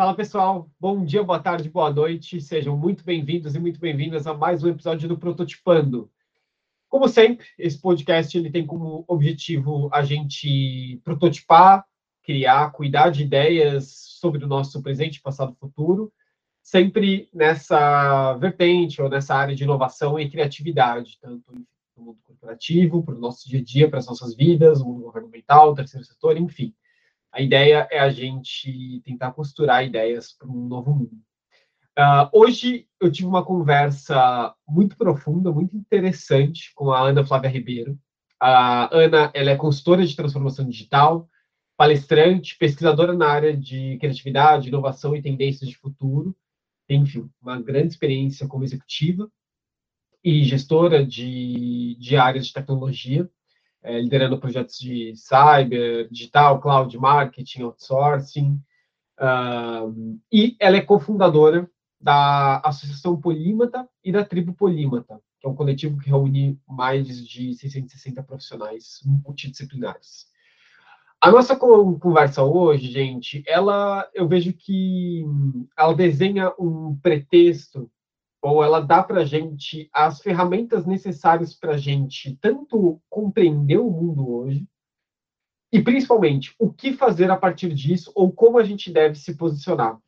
Fala pessoal, bom dia, boa tarde, boa noite, sejam muito bem-vindos e muito bem-vindas a mais um episódio do Prototipando. Como sempre, esse podcast ele tem como objetivo a gente prototipar, criar, cuidar de ideias sobre o nosso presente, passado futuro, sempre nessa vertente ou nessa área de inovação e criatividade, tanto no mundo corporativo, para o nosso dia a dia, para as nossas vidas, o mundo governamental, terceiro setor, enfim. A ideia é a gente tentar costurar ideias para um novo mundo. Uh, hoje eu tive uma conversa muito profunda, muito interessante com a Ana Flávia Ribeiro. A Ana ela é consultora de transformação digital, palestrante, pesquisadora na área de criatividade, inovação e tendências de futuro. Tem, enfim, uma grande experiência como executiva e gestora de, de áreas de tecnologia é, liderando projetos de cyber, digital, cloud marketing, outsourcing. Uh, e ela é cofundadora da Associação Polímata e da Tribo Polímata, que é um coletivo que reúne mais de 660 profissionais multidisciplinares. A nossa conversa hoje, gente, ela eu vejo que ela desenha um pretexto ou ela dá para a gente as ferramentas necessárias para a gente tanto compreender o mundo hoje e principalmente o que fazer a partir disso ou como a gente deve se posicionar.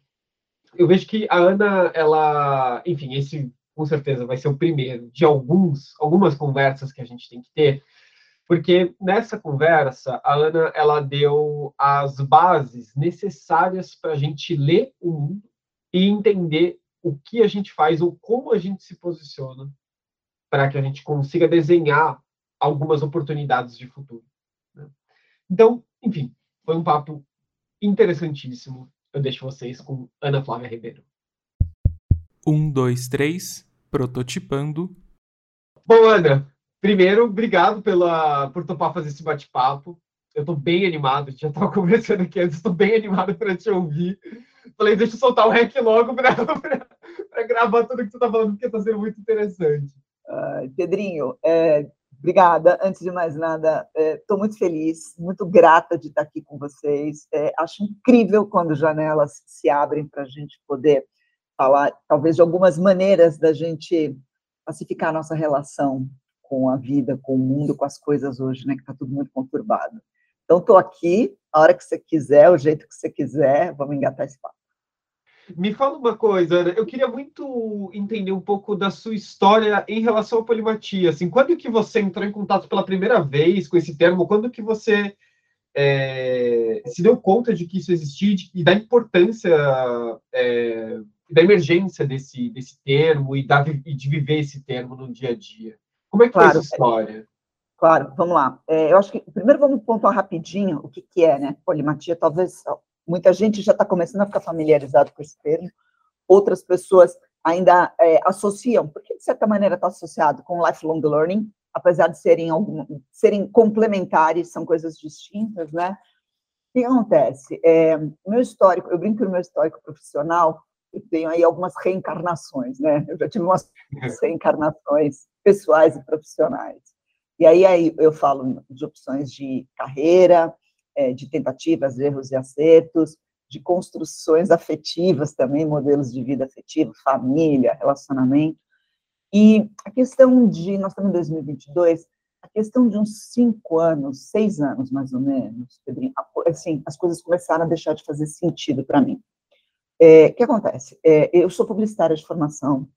Eu vejo que a Ana, ela, enfim, esse com certeza vai ser o primeiro de alguns, algumas conversas que a gente tem que ter, porque nessa conversa a Ana ela deu as bases necessárias para a gente ler o mundo e entender o que a gente faz ou como a gente se posiciona para que a gente consiga desenhar algumas oportunidades de futuro. Né? Então, enfim, foi um papo interessantíssimo. Eu deixo vocês com Ana Flávia Ribeiro. Um, dois, três, prototipando. Bom, Ana, primeiro, obrigado pela, por topar fazer esse bate-papo. Eu estou bem animado, já estava conversando aqui antes, estou bem animado para te ouvir. Falei, deixa eu soltar o rec logo para gravar tudo que tu está falando, porque está sendo muito interessante. Uh, Pedrinho, é, obrigada. Antes de mais nada, estou é, muito feliz, muito grata de estar aqui com vocês. É, acho incrível quando janelas se abrem para a gente poder falar, talvez, de algumas maneiras da gente pacificar a nossa relação com a vida, com o mundo, com as coisas hoje, né, que está tudo muito conturbado. Então, estou aqui, a hora que você quiser, o jeito que você quiser, vamos engatar esse papo. Me fala uma coisa, Ana. Eu queria muito entender um pouco da sua história em relação à polimatia. Assim, quando que você entrou em contato pela primeira vez com esse termo? Quando que você é, se deu conta de que isso existia e da importância é, da emergência desse, desse termo e, da, e de viver esse termo no dia a dia? Como é que claro, foi essa história? Claro, vamos lá. É, eu acho que primeiro vamos pontuar rapidinho o que, que é, né? Polimatia, talvez muita gente já está começando a ficar familiarizado com esse termo, outras pessoas ainda é, associam, porque de certa maneira está associado com lifelong learning, apesar de serem, algum, serem complementares, são coisas distintas, né? O que acontece? É, meu histórico, eu brinco no meu histórico profissional, eu tenho aí algumas reencarnações, né? Eu já tive umas reencarnações pessoais e profissionais. E aí, aí eu falo de opções de carreira, é, de tentativas, erros e acertos, de construções afetivas também, modelos de vida afetivo, família, relacionamento. E a questão de, nós estamos em 2022, a questão de uns cinco anos, seis anos mais ou menos, Pedrinho, assim, as coisas começaram a deixar de fazer sentido para mim. É, o que acontece? É, eu sou publicitária de formação,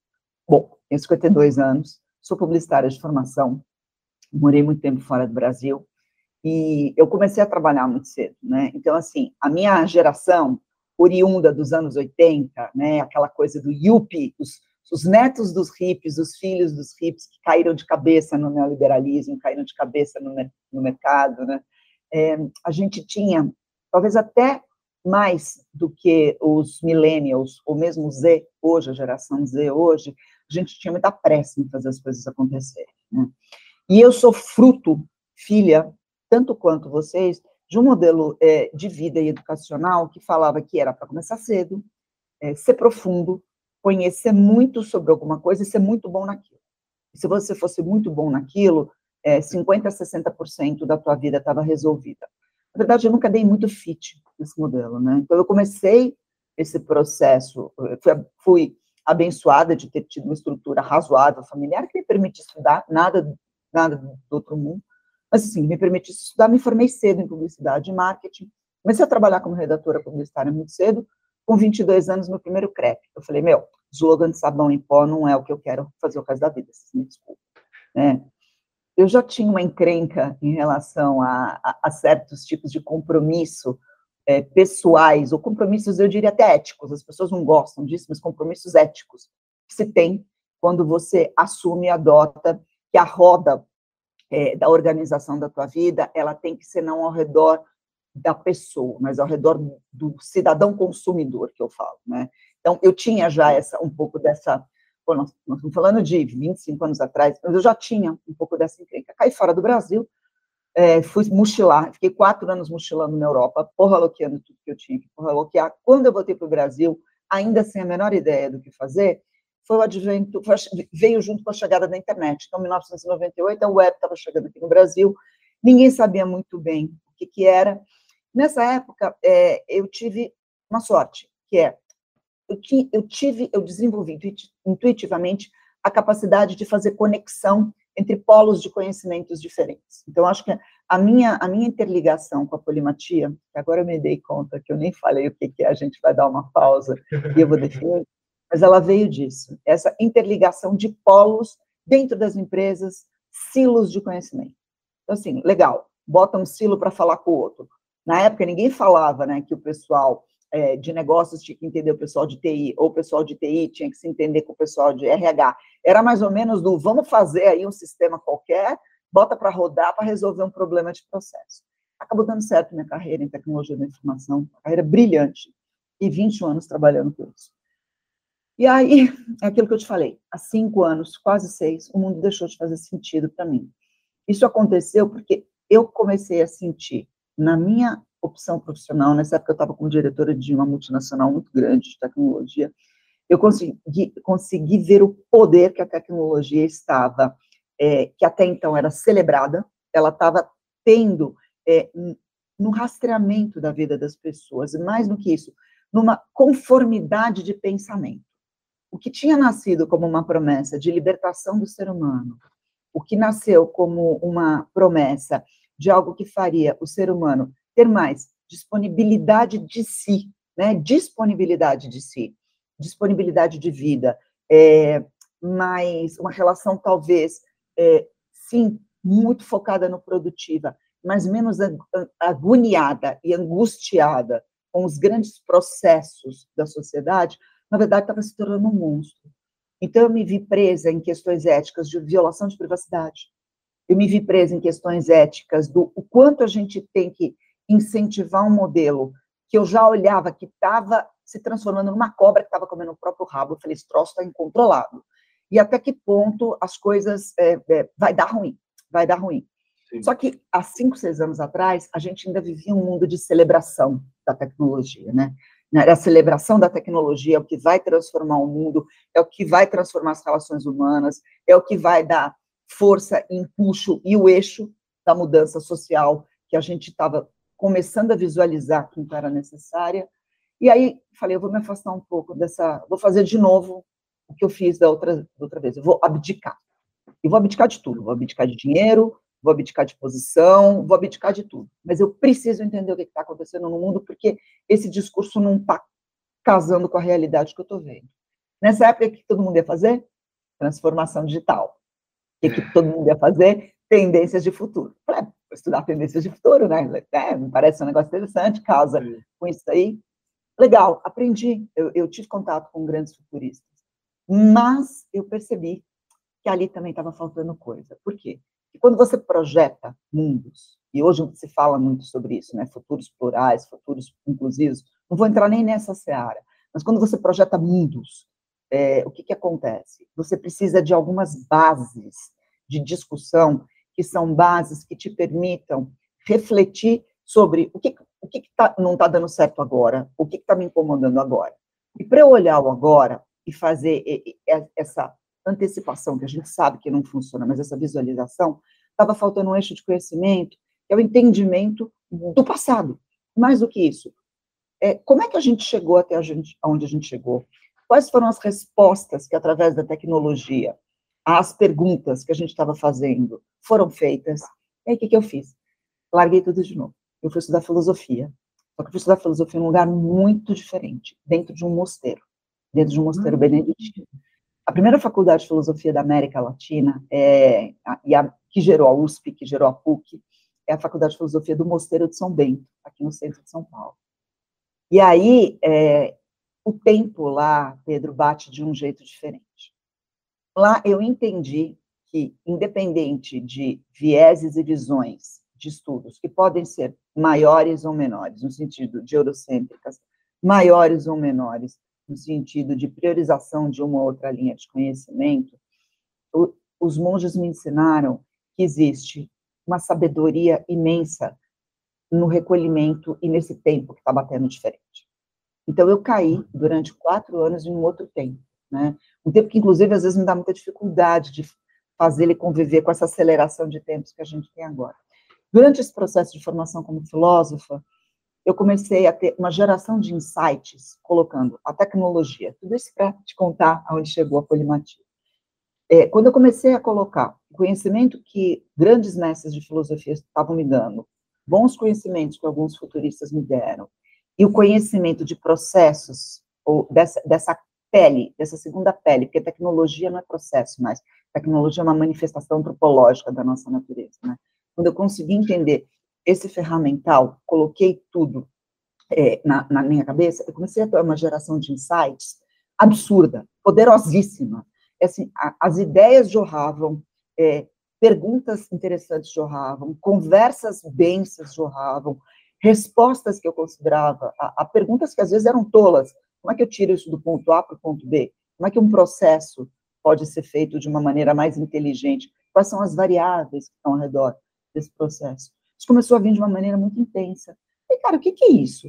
bom, tenho 52 anos, sou publicitária de formação, morei muito tempo fora do Brasil, e eu comecei a trabalhar muito cedo, né? Então, assim, a minha geração, oriunda dos anos 80, né? Aquela coisa do yuppie, os, os netos dos hippies, os filhos dos hippies que caíram de cabeça no neoliberalismo, caíram de cabeça no, no mercado, né? É, a gente tinha, talvez até mais do que os millennials, ou mesmo Z, hoje, a geração Z hoje, a gente tinha muita pressa em fazer as coisas acontecerem. Né? E eu sou fruto, filha, tanto quanto vocês, de um modelo é, de vida e educacional que falava que era para começar cedo, é, ser profundo, conhecer muito sobre alguma coisa e ser muito bom naquilo. E se você fosse muito bom naquilo, é, 50% a 60% da tua vida estava resolvida. Na verdade, eu nunca dei muito fit nesse modelo, né? Então, eu comecei esse processo, fui, fui abençoada de ter tido uma estrutura razoável familiar que me permite estudar, nada, nada do outro mundo, mas assim, me permite estudar, me formei cedo em publicidade e marketing, comecei a trabalhar como redatora publicitária muito cedo, com 22 anos, meu primeiro crepe. Eu falei, meu, slogan de sabão em pó não é o que eu quero fazer o resto da vida, me desculpa. Né? Eu já tinha uma encrenca em relação a, a, a certos tipos de compromisso é, pessoais, ou compromissos, eu diria até éticos, as pessoas não gostam disso, mas compromissos éticos que se tem quando você assume e adota que a roda é, da organização da tua vida, ela tem que ser não ao redor da pessoa, mas ao redor do cidadão consumidor, que eu falo, né? Então, eu tinha já essa, um pouco dessa, pô, nós, nós estamos falando de 25 anos atrás, mas eu já tinha um pouco dessa encrenca. Caí fora do Brasil, é, fui mochilar, fiquei quatro anos mochilando na Europa, porra loqueando tudo que eu tinha que porra loquear. Quando eu voltei para o Brasil, ainda sem a menor ideia do que fazer, foi o advento, veio junto com a chegada da internet. Então, em 1998, a web estava chegando aqui no Brasil, ninguém sabia muito bem o que, que era. Nessa época, é, eu tive uma sorte, que é, eu, eu tive, eu desenvolvi intuitivamente a capacidade de fazer conexão entre polos de conhecimentos diferentes. Então, acho que a minha, a minha interligação com a polimatia, que agora eu me dei conta que eu nem falei o que, que é, a gente vai dar uma pausa e eu vou definir, mas ela veio disso, essa interligação de polos dentro das empresas, silos de conhecimento. Então, assim, legal, bota um silo para falar com o outro. Na época, ninguém falava né, que o pessoal é, de negócios tinha que entender o pessoal de TI, ou o pessoal de TI tinha que se entender com o pessoal de RH. Era mais ou menos do vamos fazer aí um sistema qualquer, bota para rodar para resolver um problema de processo. Acabou dando certo minha carreira em tecnologia da informação, carreira brilhante, e 21 anos trabalhando com isso. E aí, é aquilo que eu te falei, há cinco anos, quase seis, o mundo deixou de fazer sentido para mim. Isso aconteceu porque eu comecei a sentir na minha opção profissional, nessa época eu estava como diretora de uma multinacional muito grande de tecnologia, eu consegui, consegui ver o poder que a tecnologia estava, é, que até então era celebrada, ela estava tendo é, no rastreamento da vida das pessoas, mais do que isso, numa conformidade de pensamento. O que tinha nascido como uma promessa de libertação do ser humano, o que nasceu como uma promessa de algo que faria o ser humano ter mais disponibilidade de si, né? Disponibilidade de si, disponibilidade de vida, é, mais uma relação talvez, é, sim, muito focada no produtiva, mas menos agoniada e angustiada com os grandes processos da sociedade, na verdade estava se tornando um monstro. Então eu me vi presa em questões éticas de violação de privacidade. Eu me vi presa em questões éticas do o quanto a gente tem que incentivar um modelo que eu já olhava que estava se transformando numa cobra que estava comendo o próprio rabo. Eu falei, esse troço está incontrolável. E até que ponto as coisas é, é, vai dar ruim, vai dar ruim. Sim. Só que há cinco, seis anos atrás, a gente ainda vivia um mundo de celebração da tecnologia, né? A celebração da tecnologia é o que vai transformar o mundo, é o que vai transformar as relações humanas, é o que vai dar força, empuxo e o eixo da mudança social que a gente estava começando a visualizar que era necessária. E aí falei, eu vou me afastar um pouco dessa, vou fazer de novo o que eu fiz da outra, da outra vez, eu vou abdicar. E vou abdicar de tudo, vou abdicar de dinheiro, vou abdicar de posição, vou abdicar de tudo. Mas eu preciso entender o que está acontecendo no mundo, porque esse discurso não está casando com a realidade que eu estou vendo. Nessa época, o que todo mundo ia fazer? Transformação digital. O que todo mundo ia fazer? Tendências de futuro. Falei, estudar tendências de futuro, né? É, me parece um negócio interessante, casa Sim. com isso aí. Legal, aprendi. Eu, eu, tive contato com grandes futuristas. Mas eu percebi que ali também estava faltando coisa. Por quê? Porque quando você projeta mundos, e hoje se fala muito sobre isso, né? Futuros plurais, futuros inclusivos, não vou entrar nem nessa seara, mas quando você projeta mundos, é, o que, que acontece? Você precisa de algumas bases de discussão que são bases que te permitam refletir sobre o que, o que, que tá, não está dando certo agora, o que está me incomodando agora. E para eu olhar o agora e fazer essa antecipação, que a gente sabe que não funciona, mas essa visualização, estava faltando um eixo de conhecimento, que é o entendimento do passado. Mais do que isso, é, como é que a gente chegou até a gente, onde a gente chegou? Quais foram as respostas que, através da tecnologia, as perguntas que a gente estava fazendo foram feitas? E aí, o que, que eu fiz? Larguei tudo de novo. Eu fui estudar filosofia. Só que eu fui estudar filosofia em um lugar muito diferente, dentro de um mosteiro, dentro de um mosteiro beneditino. A primeira faculdade de filosofia da América Latina, é, e a, que gerou a USP, que gerou a PUC, é a Faculdade de Filosofia do Mosteiro de São Bento, aqui no centro de São Paulo. E aí, é, o tempo lá, Pedro, bate de um jeito diferente. Lá eu entendi que, independente de vieses e visões de estudos, que podem ser maiores ou menores, no sentido de eurocêntricas, maiores ou menores, no sentido de priorização de uma ou outra linha de conhecimento, o, os monges me ensinaram que existe uma sabedoria imensa no recolhimento e nesse tempo que está batendo diferente. Então, eu caí durante quatro anos em um outro tempo, né? Um tempo que, inclusive, às vezes me dá muita dificuldade de fazer ele conviver com essa aceleração de tempos que a gente tem agora. Durante esse processo de formação como filósofa, eu comecei a ter uma geração de insights, colocando a tecnologia, tudo isso para te contar aonde chegou a polimatia. É, quando eu comecei a colocar o conhecimento que grandes mestres de filosofia estavam me dando, bons conhecimentos que alguns futuristas me deram, e o conhecimento de processos, ou dessa, dessa pele, dessa segunda pele, porque tecnologia não é processo mais, tecnologia é uma manifestação antropológica da nossa natureza, né? Quando eu consegui entender esse ferramental, coloquei tudo é, na, na, minha cabeça, eu comecei a ter uma geração de insights absurda, poderosíssima. É assim, a, as ideias jorravam, é, perguntas interessantes jorravam, conversas bensas jorravam, respostas que eu considerava, a, a, perguntas que às vezes eram tolas. Como é que eu tiro isso do ponto A para o ponto B? Como é que um processo pode ser feito de uma maneira mais inteligente? Quais são as variáveis que estão ao redor desse processo? Isso começou a vir de uma maneira muito intensa. E, cara, o que, que é isso?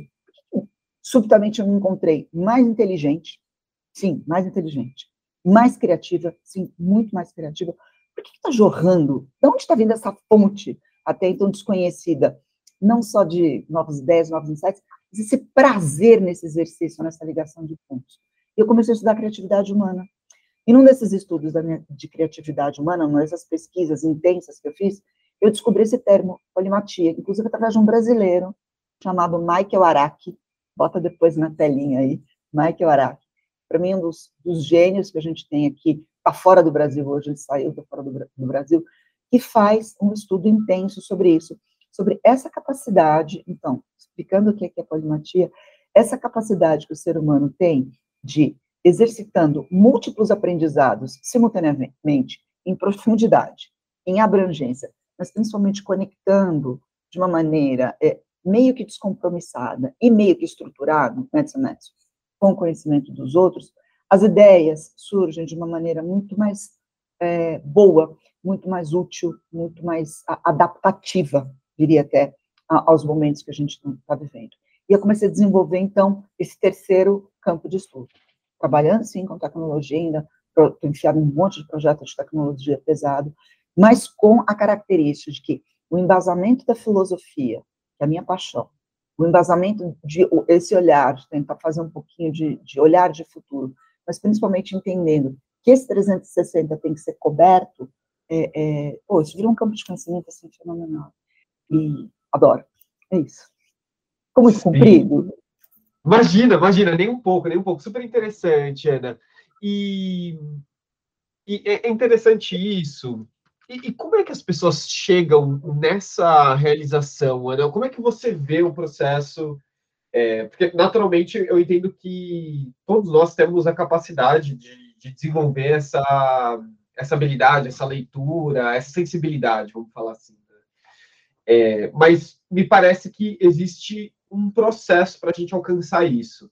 Subitamente eu me encontrei mais inteligente, sim, mais inteligente, mais criativa, sim, muito mais criativa. Por que está jorrando? De onde está vindo essa fonte, até então desconhecida, não só de novas ideias, novos insights, mas esse prazer nesse exercício, nessa ligação de pontos. Eu comecei a estudar criatividade humana. E num desses estudos minha, de criatividade humana, numa dessas pesquisas intensas que eu fiz, eu descobri esse termo, polimatia, inclusive através de um brasileiro chamado Michael Araki, bota depois na telinha aí, Michael Araki. Para mim, um dos, dos, gênios que a gente tem aqui, está fora do Brasil hoje, ele saiu fora do, do Brasil, que faz um estudo intenso sobre isso, sobre essa capacidade, então, explicando o que é, que é polimatia, essa capacidade que o ser humano tem de exercitando múltiplos aprendizados simultaneamente, em profundidade, em abrangência, mas principalmente conectando de uma maneira é, meio que descompromissada e meio que estruturada, Madison Madison, com o conhecimento dos outros, as ideias surgem de uma maneira muito mais é, boa, muito mais útil, muito mais adaptativa, diria até, aos momentos que a gente está vivendo. E eu comecei a desenvolver, então, esse terceiro campo de estudo. Trabalhando, sim, com tecnologia, ainda estou enfiado em um monte de projetos de tecnologia pesado, mas com a característica de que o embasamento da filosofia, que é a minha paixão, o embasamento de esse olhar, de tentar fazer um pouquinho de, de olhar de futuro, mas principalmente entendendo que esse 360 tem que ser coberto, é, é, pô, isso vira um campo de conhecimento assim, fenomenal. E adoro. É isso. Ficou muito comprido? Imagina, imagina, nem um pouco, nem um pouco. Super interessante, Ana. E, e é interessante isso, e, e, como é que as pessoas chegam nessa realização, Ana? Como é que você vê o processo? É, porque, naturalmente, eu entendo que todos nós temos a capacidade de, de desenvolver essa, essa habilidade, essa leitura, essa sensibilidade, vamos falar assim. Né? É, mas me parece que existe um processo para a gente alcançar isso.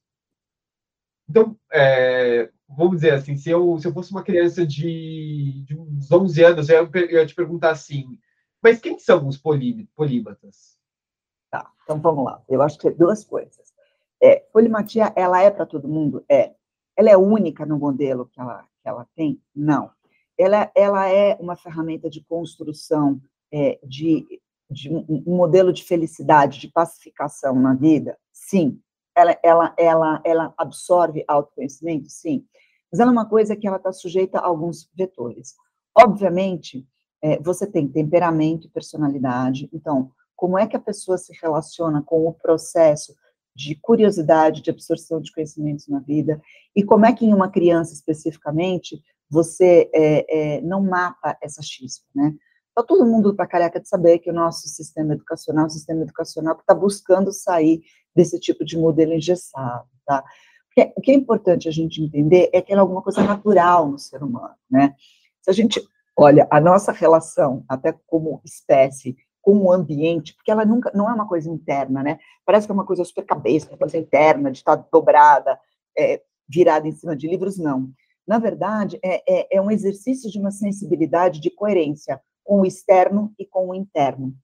Então, é, vamos dizer assim, se eu, se eu fosse uma criança de, de uns 11 anos, eu, ia te perguntar assim, mas quem são os polí, polímatas? Tá, então vamos lá. Eu acho que é duas coisas. É, polimatia, ela é para todo mundo? É. Ela é única no modelo que ela, que ela tem? Não. Ela, ela é uma ferramenta de construção é, de, de um modelo de felicidade, de pacificação na vida? Sim. ela, ela, ela, ela absorve autoconhecimento? Sim. Mas ela é uma coisa que ela está sujeita a alguns vetores. Obviamente, é, você tem temperamento e personalidade. Então, como é que a pessoa se relaciona com o processo de curiosidade, de absorção de conhecimentos na vida, e como é que em uma criança especificamente você é, é, não mata essa chispa, né? Está todo mundo para careca de saber que o nosso sistema educacional, o sistema educacional está buscando sair desse tipo de modelo engessado, tá? Porque o que é importante a gente entender é que ela é alguma coisa natural no ser humano, né? Se a gente olha a nossa relação, até como espécie, com o ambiente, porque ela nunca não é uma coisa interna, né? Parece que é uma coisa super cabeça, uma coisa interna, de estar dobrada, é, virada em cima de livros, não. Na verdade, é, é, é um exercício de uma sensibilidade de coerência com o externo e com o interno.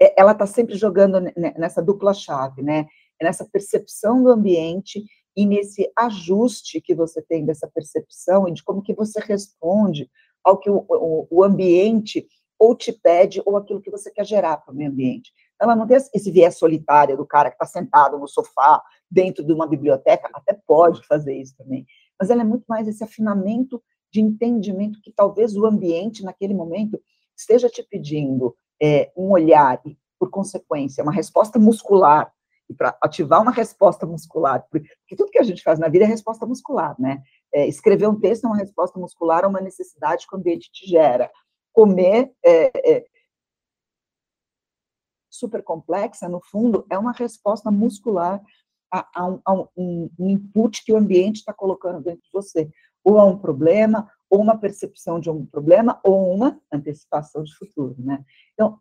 É, ela está sempre jogando nessa dupla chave, né? É nessa percepção do ambiente e nesse ajuste que você tem dessa percepção e de como que você responde ao que o, o, o ambiente ou te pede ou aquilo que você quer gerar para o meio ambiente. Ela não tem esse viés solitário do cara que está sentado no sofá dentro de uma biblioteca, até pode fazer isso também, mas ela é muito mais esse afinamento de entendimento que talvez o ambiente naquele momento esteja te pedindo é, um olhar e, por consequência, uma resposta muscular e para ativar uma resposta muscular, porque tudo que a gente faz na vida é resposta muscular, né? É, escrever um texto é uma resposta muscular a uma necessidade que o ambiente te gera. Comer é, é, super complexa, no fundo, é uma resposta muscular a, a, um, a um, um, input que o ambiente está colocando dentro de você. Ou a um problema, ou uma percepção de um problema, ou uma antecipação de futuro, né? Então,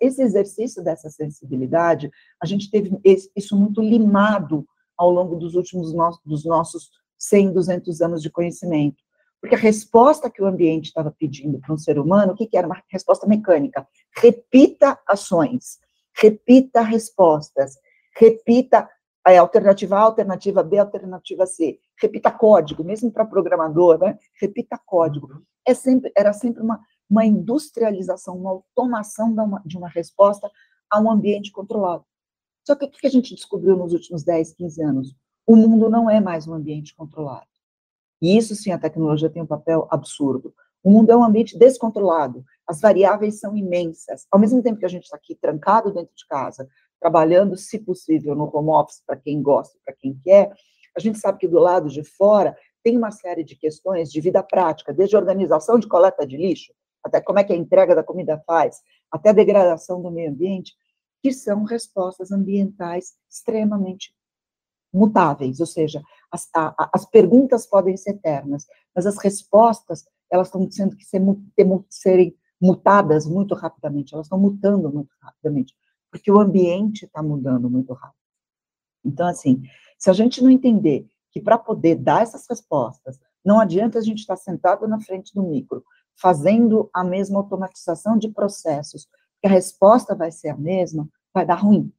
esse exercício dessa sensibilidade, a gente teve isso muito limado ao longo dos últimos dos nossos 100, 200 anos de conhecimento. Porque a resposta que o ambiente estava pedindo para um ser humano, o que, que era? Uma resposta mecânica. Repita ações, repita respostas, repita a alternativa A, alternativa B, alternativa C. Repita código, mesmo para programador, né? Repita código. É sempre, era sempre uma, uma industrialização, uma automação de uma, de uma resposta a um ambiente controlado. Só que o que a gente descobriu nos últimos 10, 15 anos? O mundo não é mais um ambiente controlado. E isso sim, a tecnologia tem um papel absurdo. O mundo é um ambiente descontrolado, as variáveis são imensas. Ao mesmo tempo que a gente está aqui trancado dentro de casa, trabalhando, se possível, no home office, para quem gosta, para quem quer, a gente sabe que do lado de fora tem uma série de questões de vida prática, desde organização de coleta de lixo, até como é que a entrega da comida faz, até a degradação do meio ambiente, que são respostas ambientais extremamente mutáveis, ou seja, as, a, as perguntas podem ser eternas, mas as respostas, elas estão sendo que ser, serem mutadas muito rapidamente, elas estão mutando muito rapidamente porque o ambiente está mudando muito rápido. Então, assim, se a gente não entender que para poder dar essas respostas, não adianta a gente estar tá sentado na frente do micro, fazendo a mesma automatização de processos, que a resposta vai ser a mesma, vai dar ruim.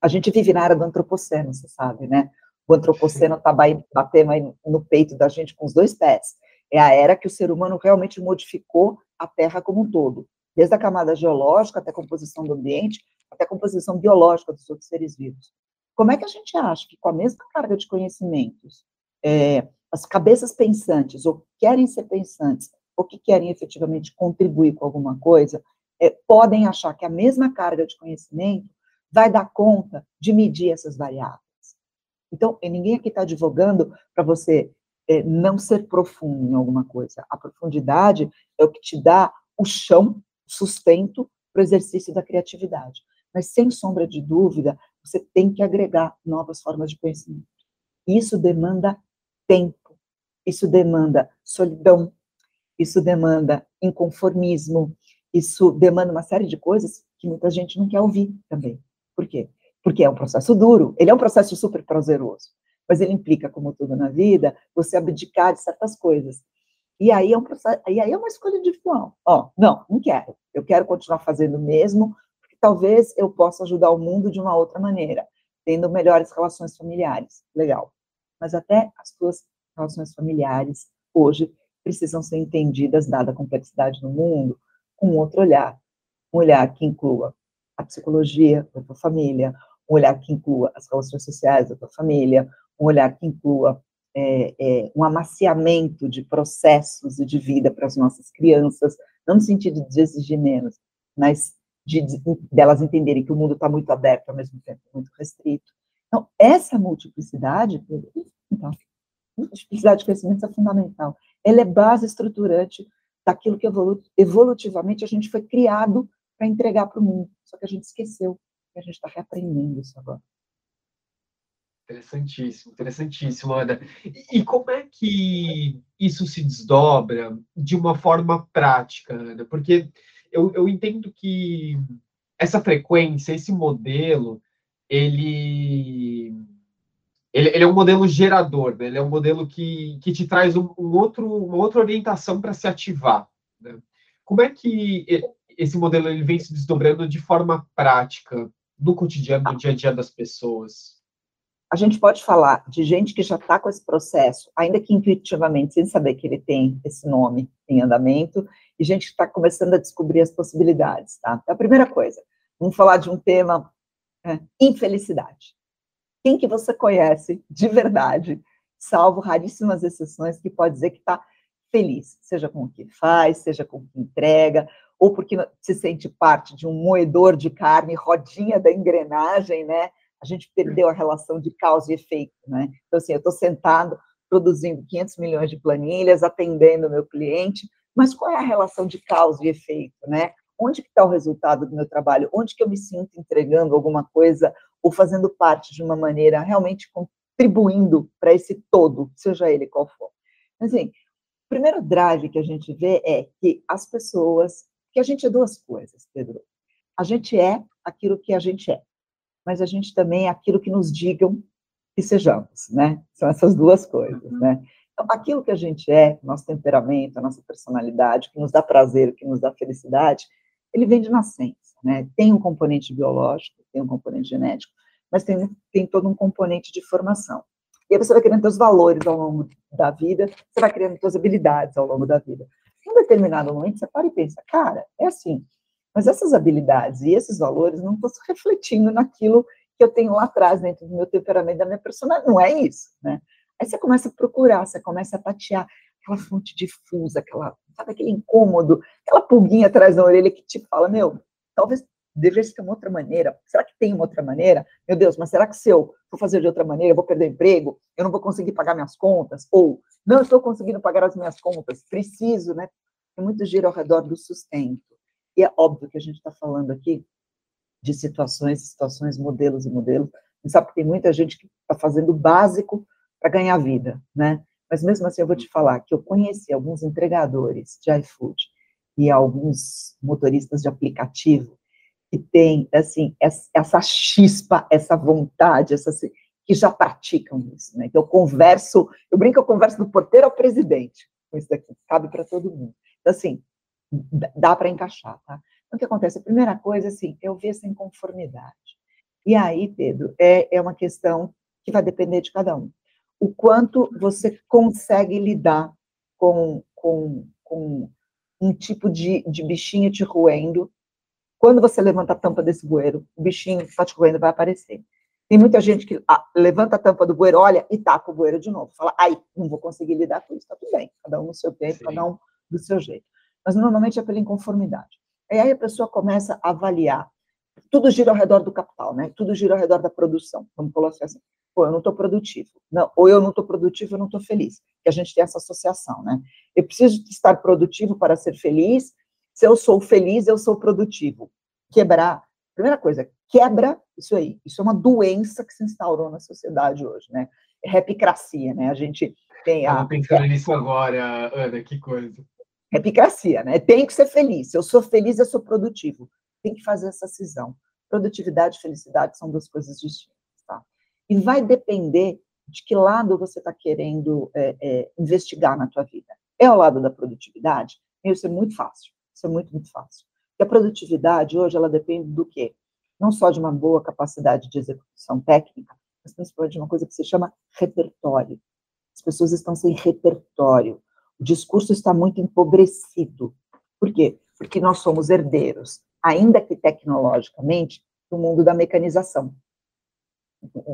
A gente vive na era do antropoceno, você sabe, né? O antropoceno está batendo no peito da gente com os dois pés. É a era que o ser humano realmente modificou a Terra como um todo, desde a camada geológica até a composição do ambiente, até a composição biológica dos outros seres vivos. Como é que a gente acha que com a mesma carga de conhecimentos, é, as cabeças pensantes, ou querem ser pensantes, ou que querem efetivamente contribuir com alguma coisa, é, podem achar que a mesma carga de conhecimento vai dar conta de medir essas variáveis. Então, ninguém aqui está advogando para você é, não ser profundo em alguma coisa. A profundidade é o que te dá o chão, sustento para o exercício da criatividade. Mas, sem sombra de dúvida, você tem que agregar novas formas de conhecimento. Isso demanda tempo, isso demanda solidão, isso demanda inconformismo, isso demanda uma série de coisas que muita gente não quer ouvir também. Por quê? Porque é um processo duro, ele é um processo super prazeroso, mas ele implica, como tudo na vida, você abdicar de certas coisas. E aí é um processo, e aí é uma escolha individual. Ó, não, não quero. Eu quero continuar fazendo o mesmo, talvez eu possa ajudar o mundo de uma outra maneira, tendo melhores relações familiares. Legal. Mas até as tuas relações familiares hoje precisam ser entendidas, dada a complexidade do mundo, com outro olhar. Um olhar que inclua a psicologia da tua família, um olhar que inclua as relações sociais da tua família, um olhar que inclua é, é, um amaciamento de processos e de vida para as nossas crianças, não no sentido de exigir menos, mas de, de delas entenderem que o mundo está muito aberto ao mesmo tempo muito restrito. Então, essa multiplicidade, então, multiplicidade de conhecimentos é fundamental. Ela é base estruturante daquilo que evolu evolutivamente a gente foi criado para entregar para o mundo. Só que a gente esqueceu, e a gente está reaprendendo isso agora. Interessantíssimo, interessantíssimo, Ana. E como é que isso se desdobra de uma forma prática, Ana? Porque eu, eu entendo que essa frequência, esse modelo, ele, ele, ele, é um modelo gerador, né? ele é um modelo que, que te traz um, um outro, uma outra orientação para se ativar. Né? Como é que esse modelo ele vem se desdobrando de forma prática no cotidiano, no dia a dia das pessoas? a gente pode falar de gente que já está com esse processo, ainda que intuitivamente, sem saber que ele tem esse nome em andamento, e gente que está começando a descobrir as possibilidades, tá? Então, a primeira coisa, vamos falar de um tema, é, infelicidade. Quem que você conhece de verdade, salvo raríssimas exceções, que pode dizer que está feliz, seja com o que faz, seja com o que entrega, ou porque se sente parte de um moedor de carne, rodinha da engrenagem, né? a gente perdeu a relação de causa e efeito, né? Então, assim, eu estou sentado produzindo 500 milhões de planilhas, atendendo o meu cliente, mas qual é a relação de causa e efeito, né? Onde que está o resultado do meu trabalho? Onde que eu me sinto entregando alguma coisa ou fazendo parte de uma maneira realmente contribuindo para esse todo, seja ele qual for. Assim, o primeiro drive que a gente vê é que as pessoas, que a gente é duas coisas, Pedro. A gente é aquilo que a gente é mas a gente também é aquilo que nos digam que sejamos, né? São essas duas coisas, uhum. né? Aquilo que a gente é, nosso temperamento, a nossa personalidade, que nos dá prazer, que nos dá felicidade, ele vem de nascença, né? Tem um componente biológico, tem um componente genético, mas tem, tem todo um componente de formação. E aí você vai criando seus valores ao longo da vida, você vai criando suas habilidades ao longo da vida. Em um determinado momento, você para e pensa, cara, é assim, mas essas habilidades e esses valores não estão refletindo naquilo que eu tenho lá atrás, dentro do meu temperamento, da minha personalidade. Não é isso, né? Aí você começa a procurar, você começa a tatear aquela fonte difusa, aquela, sabe, aquele incômodo, aquela pulguinha atrás da orelha que te fala, meu, talvez devesse ter uma outra maneira. Será que tem uma outra maneira? Meu Deus, mas será que se eu for fazer de outra maneira, eu vou perder emprego? Eu não vou conseguir pagar minhas contas? Ou não estou conseguindo pagar as minhas contas? Preciso, né? Tem muito giro ao redor do sustento. E é óbvio que a gente está falando aqui de situações, situações, modelos e modelos. Gente sabe que tem muita gente que está fazendo o básico para ganhar vida, né? Mas mesmo assim, eu vou te falar que eu conheci alguns entregadores de iFood e alguns motoristas de aplicativo que têm, assim, essa chispa, essa vontade, essa, que já praticam isso, né? Então, eu converso, eu brinco, eu converso do porteiro ao presidente com isso daqui, cabe para todo mundo. Então, assim, dá para encaixar, tá? Então, o que acontece? A primeira coisa, assim, eu ver essa inconformidade. E aí, Pedro, é, é uma questão que vai depender de cada um. O quanto você consegue lidar com, com, com um tipo de, de bichinho te roendo. Quando você levanta a tampa desse bueiro, o bichinho que está te roendo vai aparecer. Tem muita gente que ah, levanta a tampa do bueiro, olha e taca o bueiro de novo. Fala, ai, não vou conseguir lidar com isso. Está tudo bem, cada um no seu tempo, Sim. cada um do seu jeito mas normalmente é pela inconformidade. E aí a pessoa começa a avaliar. Tudo gira ao redor do capital, né? Tudo gira ao redor da produção. Vamos colocar assim. Pô, eu não estou produtivo. Não, ou eu não estou produtivo, eu não estou feliz. Que a gente tem essa associação, né? Eu preciso estar produtivo para ser feliz. Se eu sou feliz, eu sou produtivo. Quebrar. Primeira coisa, quebra isso aí. Isso é uma doença que se instaurou na sociedade hoje, né? Repicracia, né? A gente tem a. Estava pensando nisso agora, Ana, que coisa. É epicracia, né? Tem que ser feliz. Se eu sou feliz, eu sou produtivo. Tem que fazer essa cisão. Produtividade e felicidade são duas coisas distintas, tá? E vai depender de que lado você está querendo é, é, investigar na tua vida. É o lado da produtividade? Isso é muito fácil. Isso é muito, muito fácil. Porque a produtividade, hoje, ela depende do quê? Não só de uma boa capacidade de execução técnica, mas principalmente de uma coisa que se chama repertório. As pessoas estão sem repertório o discurso está muito empobrecido. Por quê? Porque nós somos herdeiros, ainda que tecnologicamente, do mundo da mecanização.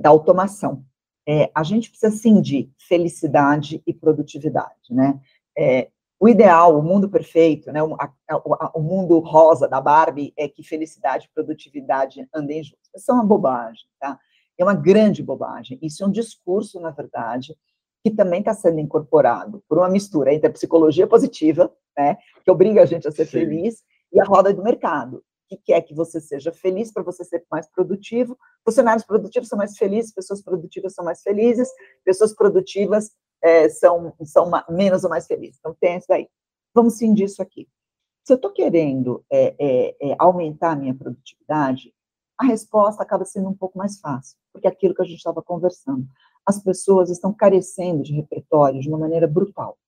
da automação. É, a gente precisa cindir felicidade e produtividade, né? É, o ideal, o mundo perfeito, né, o, a, o, mundo rosa da Barbie é que felicidade e produtividade andem juntos. Isso é uma bobagem, tá? É uma grande bobagem. Isso é um discurso, na verdade, que também está sendo incorporado por uma mistura entre a psicologia positiva, né, que obriga a gente a ser Sim. feliz, e a roda do mercado, que quer que você seja feliz para você ser mais produtivo. Funcionários produtivos são mais felizes, pessoas produtivas são mais felizes, pessoas produtivas é, são, são menos ou mais felizes. Então, tem isso daí. Vamos sim disso aqui. Se eu estou querendo é, é, é, aumentar a minha produtividade, a resposta acaba sendo um pouco mais fácil, porque é aquilo que a gente estava conversando. As pessoas estão carecendo de repertório de uma maneira brutal.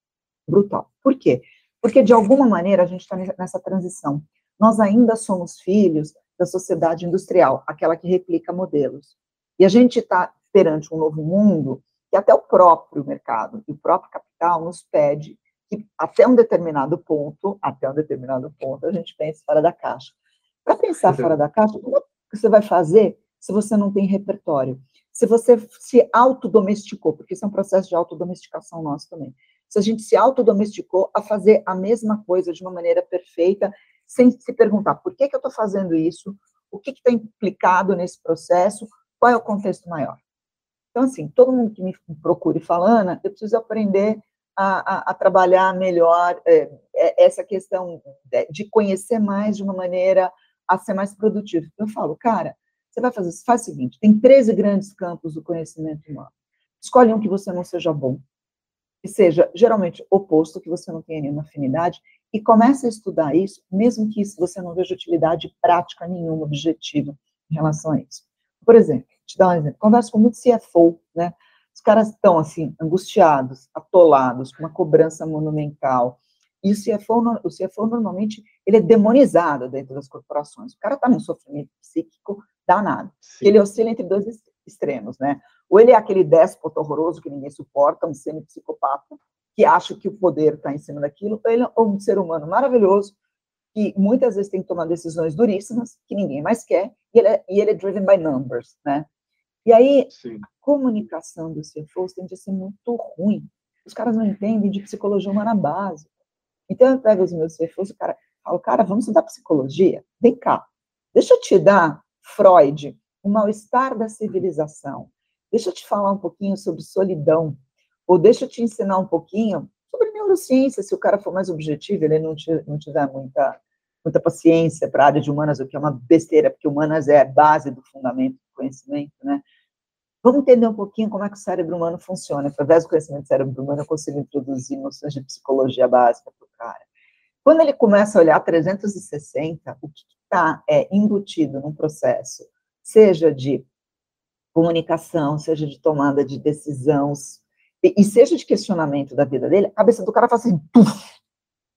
Brutal. Por quê? Porque, de alguma maneira, a gente está nessa transição. Nós ainda somos filhos da sociedade industrial, aquela que replica modelos. E a gente está perante um novo mundo que até o próprio mercado e o próprio capital nos pede que até um determinado ponto, até um determinado ponto, a gente pense fora da caixa. Para pensar fora da caixa, como é que você vai fazer se você não tem repertório? Se você se autodomesticou, porque isso é um processo de autodomesticação nosso também. Se a gente se autodomesticou a fazer a mesma coisa de uma maneira perfeita, sem se perguntar por que, que eu estou fazendo isso, o que está implicado nesse processo, qual é o contexto maior. Então, assim, todo mundo que me procure falando, eu preciso aprender a, a, a trabalhar melhor é, é, essa questão de conhecer mais de uma maneira a ser mais produtivo. Eu falo, cara, você vai fazer, faz o seguinte, tem 13 grandes campos do conhecimento humano. Escolhe um que você não seja bom, que seja geralmente oposto, que você não tenha nenhuma afinidade, e comece a estudar isso, mesmo que você não veja utilidade prática nenhuma, objetiva em relação a isso. Por exemplo, te dar um exemplo. Converso com muito CFO, né? Os caras estão, assim, angustiados, atolados, com uma cobrança monumental. E o CFO, o CFO, normalmente, ele é demonizado dentro das corporações. O cara está num sofrimento psíquico danado. Sim. Ele oscila entre dois extremos, né? Ou ele é aquele déspota horroroso que ninguém suporta, um semi-psicopata, que acha que o poder está em cima daquilo, ou ele é um ser humano maravilhoso, que muitas vezes tem que tomar decisões duríssimas, que ninguém mais quer, e ele é, e ele é driven by numbers, né? E aí, Sim. a comunicação do CFOs tende a ser muito ruim. Os caras não entendem de psicologia humana básica. Então, eu pego os meus CFOs e cara, falo, cara, vamos estudar psicologia? Vem cá, deixa eu te dar, Freud, o mal-estar da civilização. Deixa eu te falar um pouquinho sobre solidão. Ou deixa eu te ensinar um pouquinho sobre neurociência, se o cara for mais objetivo, ele não, não tiver muita, muita paciência para a área de humanas, o que é uma besteira, porque humanas é a base do fundamento do conhecimento, né? Vamos entender um pouquinho como é que o cérebro humano funciona. Através do conhecimento do cérebro humano, eu consigo introduzir noções de psicologia básica para o cara. Quando ele começa a olhar 360, o que está é, embutido num processo, seja de comunicação, seja de tomada de decisão, e, e seja de questionamento da vida dele, a cabeça do cara faz assim, puf,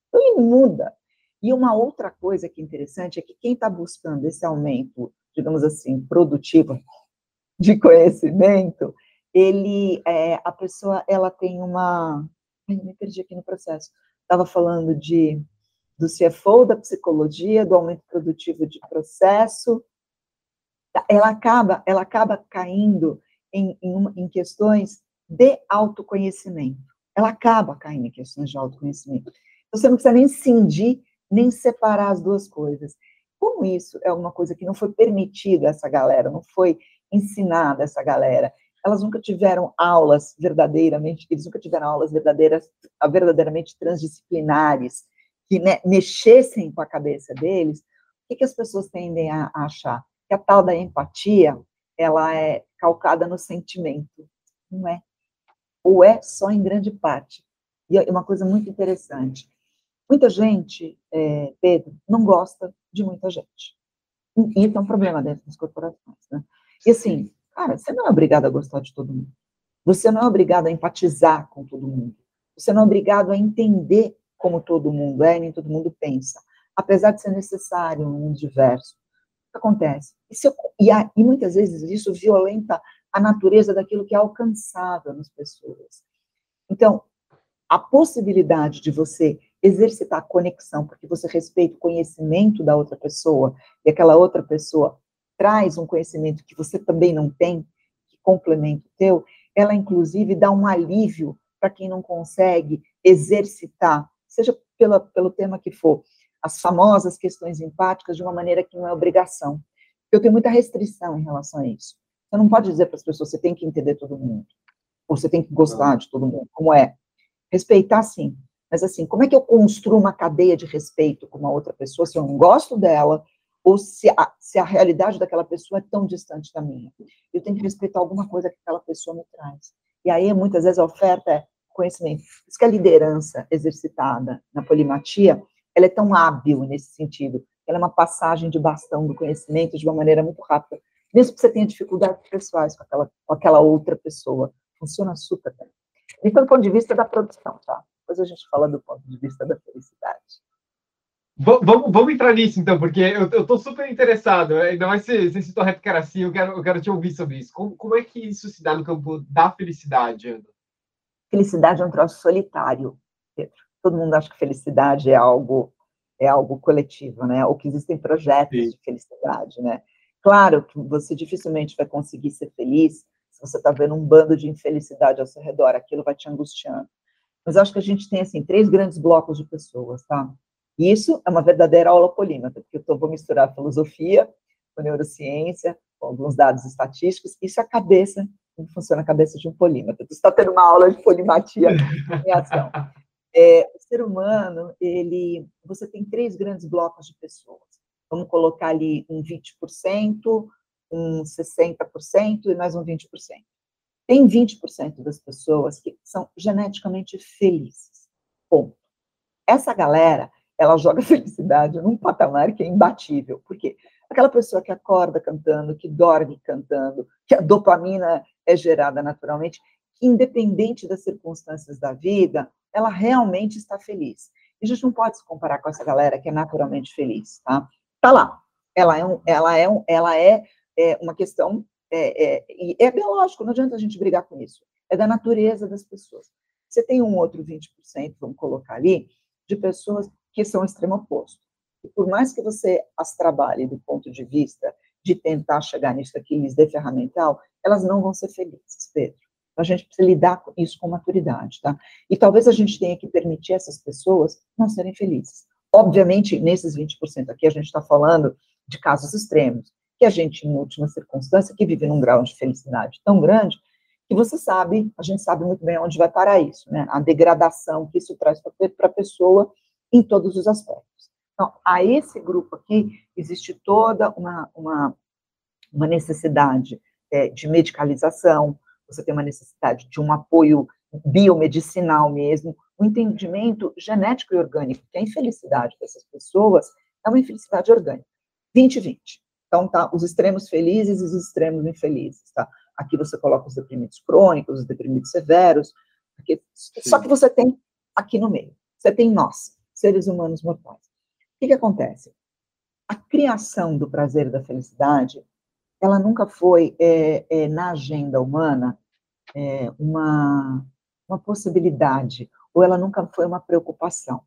então ele muda. E uma outra coisa que é interessante é que quem está buscando esse aumento, digamos assim, produtivo, de conhecimento, ele, é, a pessoa, ela tem uma, ai, me perdi aqui no processo, estava falando de, do CFO, da psicologia, do aumento produtivo de processo, ela acaba, ela acaba caindo em, em, em questões de autoconhecimento. Ela acaba caindo em questões de autoconhecimento. Então, você não precisa nem cindir, nem separar as duas coisas. Como isso é uma coisa que não foi permitida a essa galera, não foi ensinada a essa galera. Elas nunca tiveram aulas verdadeiramente, eles nunca tiveram aulas verdadeiras, verdadeiramente transdisciplinares, que né, mexessem com a cabeça deles. O que, que as pessoas tendem a, a achar? Que a tal da empatia, ela é calcada no sentimento. Não é. Ou é só em grande parte. E é uma coisa muito interessante. Muita gente, é, Pedro, não gosta de muita gente. E isso é um problema dentro das corporações, né? E assim, cara, você não é obrigado a gostar de todo mundo. Você não é obrigado a empatizar com todo mundo. Você não é obrigado a entender como todo mundo é, nem todo mundo pensa. Apesar de ser necessário um diverso. O que acontece? E, eu, e, e muitas vezes isso violenta a natureza daquilo que é alcançável nas pessoas. Então, a possibilidade de você exercitar a conexão, porque você respeita o conhecimento da outra pessoa, e aquela outra pessoa traz um conhecimento que você também não tem, complemento teu, ela inclusive dá um alívio para quem não consegue exercitar, seja pela, pelo tema que for, as famosas questões empáticas de uma maneira que não é obrigação. Eu tenho muita restrição em relação a isso. Você não pode dizer para as pessoas, você tem que entender todo mundo, ou você tem que gostar de todo mundo, como é. Respeitar, sim, mas assim, como é que eu construo uma cadeia de respeito com uma outra pessoa se eu não gosto dela, ou se a, se a realidade daquela pessoa é tão distante da minha? Eu tenho que respeitar alguma coisa que aquela pessoa me traz. E aí, muitas vezes, a oferta é conhecimento. Por isso que a liderança exercitada na polimatia, ela é tão hábil nesse sentido. Ela é uma passagem de bastão do conhecimento de uma maneira muito rápida. Mesmo que você tenha dificuldades pessoais com aquela, com aquela outra pessoa. Funciona super bem. Isso do ponto de vista da produção, tá? Depois a gente fala do ponto de vista da felicidade. Vamos, vamos entrar nisso, então, porque eu estou super interessado, ainda mais se você citou a repicaracia, eu quero, eu quero te ouvir sobre isso. Como, como é que isso se dá no campo da felicidade, Ana? Felicidade é um troço solitário, Pedro. Todo mundo acha que felicidade é algo é algo coletivo, né? Ou que existem projetos Sim. de felicidade, né? Claro que você dificilmente vai conseguir ser feliz se você está vendo um bando de infelicidade ao seu redor, aquilo vai te angustiando. Mas acho que a gente tem, assim, três grandes blocos de pessoas, tá? E isso é uma verdadeira aula polímata, porque eu tô, vou misturar filosofia com neurociência, com alguns dados estatísticos, isso é a cabeça, como funciona a cabeça de um polímata. Você está tendo uma aula de polimatia em ação. É, o ser humano, ele, você tem três grandes blocos de pessoas. Vamos colocar ali um 20%, um 60% e mais um 20%. Tem 20% das pessoas que são geneticamente felizes. Ponto. Essa galera, ela joga felicidade num patamar que é imbatível. Por quê? Aquela pessoa que acorda cantando, que dorme cantando, que a dopamina é gerada naturalmente, que independente das circunstâncias da vida, ela realmente está feliz. E a gente não pode se comparar com essa galera que é naturalmente feliz, tá? Tá lá. Ela é, um, ela é, um, ela é, é uma questão é, é, é biológico, não adianta a gente brigar com isso. É da natureza das pessoas. Você tem um outro 20%, vamos colocar ali, de pessoas que são extremo oposto. E por mais que você as trabalhe do ponto de vista de tentar chegar nisso aqui, lhes dê ferramental, elas não vão ser felizes, Pedro. Então, a gente precisa lidar com isso com maturidade, tá? E talvez a gente tenha que permitir essas pessoas não serem felizes. Obviamente, nesses 20% aqui, a gente está falando de casos extremos que a gente, em última circunstância, que vive num grau de felicidade tão grande, que você sabe, a gente sabe muito bem onde vai parar isso, né? A degradação que isso traz para a pessoa em todos os aspectos. Então, a esse grupo aqui, existe toda uma, uma, uma necessidade é, de medicalização, você tem uma necessidade de um apoio biomedicinal mesmo, um entendimento genético e orgânico, que a infelicidade dessas pessoas é uma infelicidade orgânica. 20-20. Então, tá, os extremos felizes e os extremos infelizes, tá? Aqui você coloca os deprimidos crônicos, os deprimidos severos, só que você tem aqui no meio, você tem nós, seres humanos mortais. O que, que acontece? A criação do prazer e da felicidade, ela nunca foi, é, é, na agenda humana, é, uma, uma possibilidade, ou ela nunca foi uma preocupação.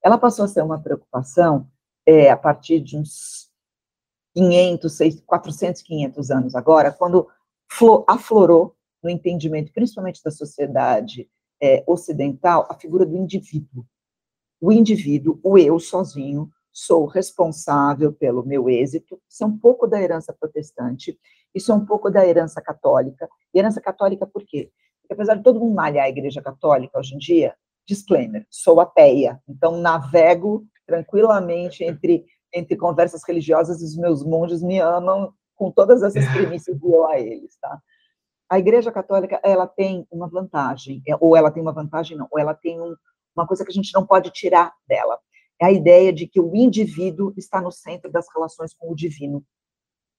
Ela passou a ser uma preocupação é, a partir de uns 500, 600, 400, 500 anos agora, quando aflorou no entendimento, principalmente da sociedade é, ocidental, a figura do indivíduo. O indivíduo, o eu sozinho, sou responsável pelo meu êxito. Isso é um pouco da herança protestante, isso é um pouco da herança católica. E herança católica por quê? Porque apesar de todo mundo malhar a igreja católica hoje em dia, disclaimer, sou ateia, então navego tranquilamente entre entre conversas religiosas, os meus monges me amam com todas essas premissas e eu a eles, tá? A Igreja Católica, ela tem uma vantagem, é, ou ela tem uma vantagem, não, ou ela tem um, uma coisa que a gente não pode tirar dela. É a ideia de que o indivíduo está no centro das relações com o divino.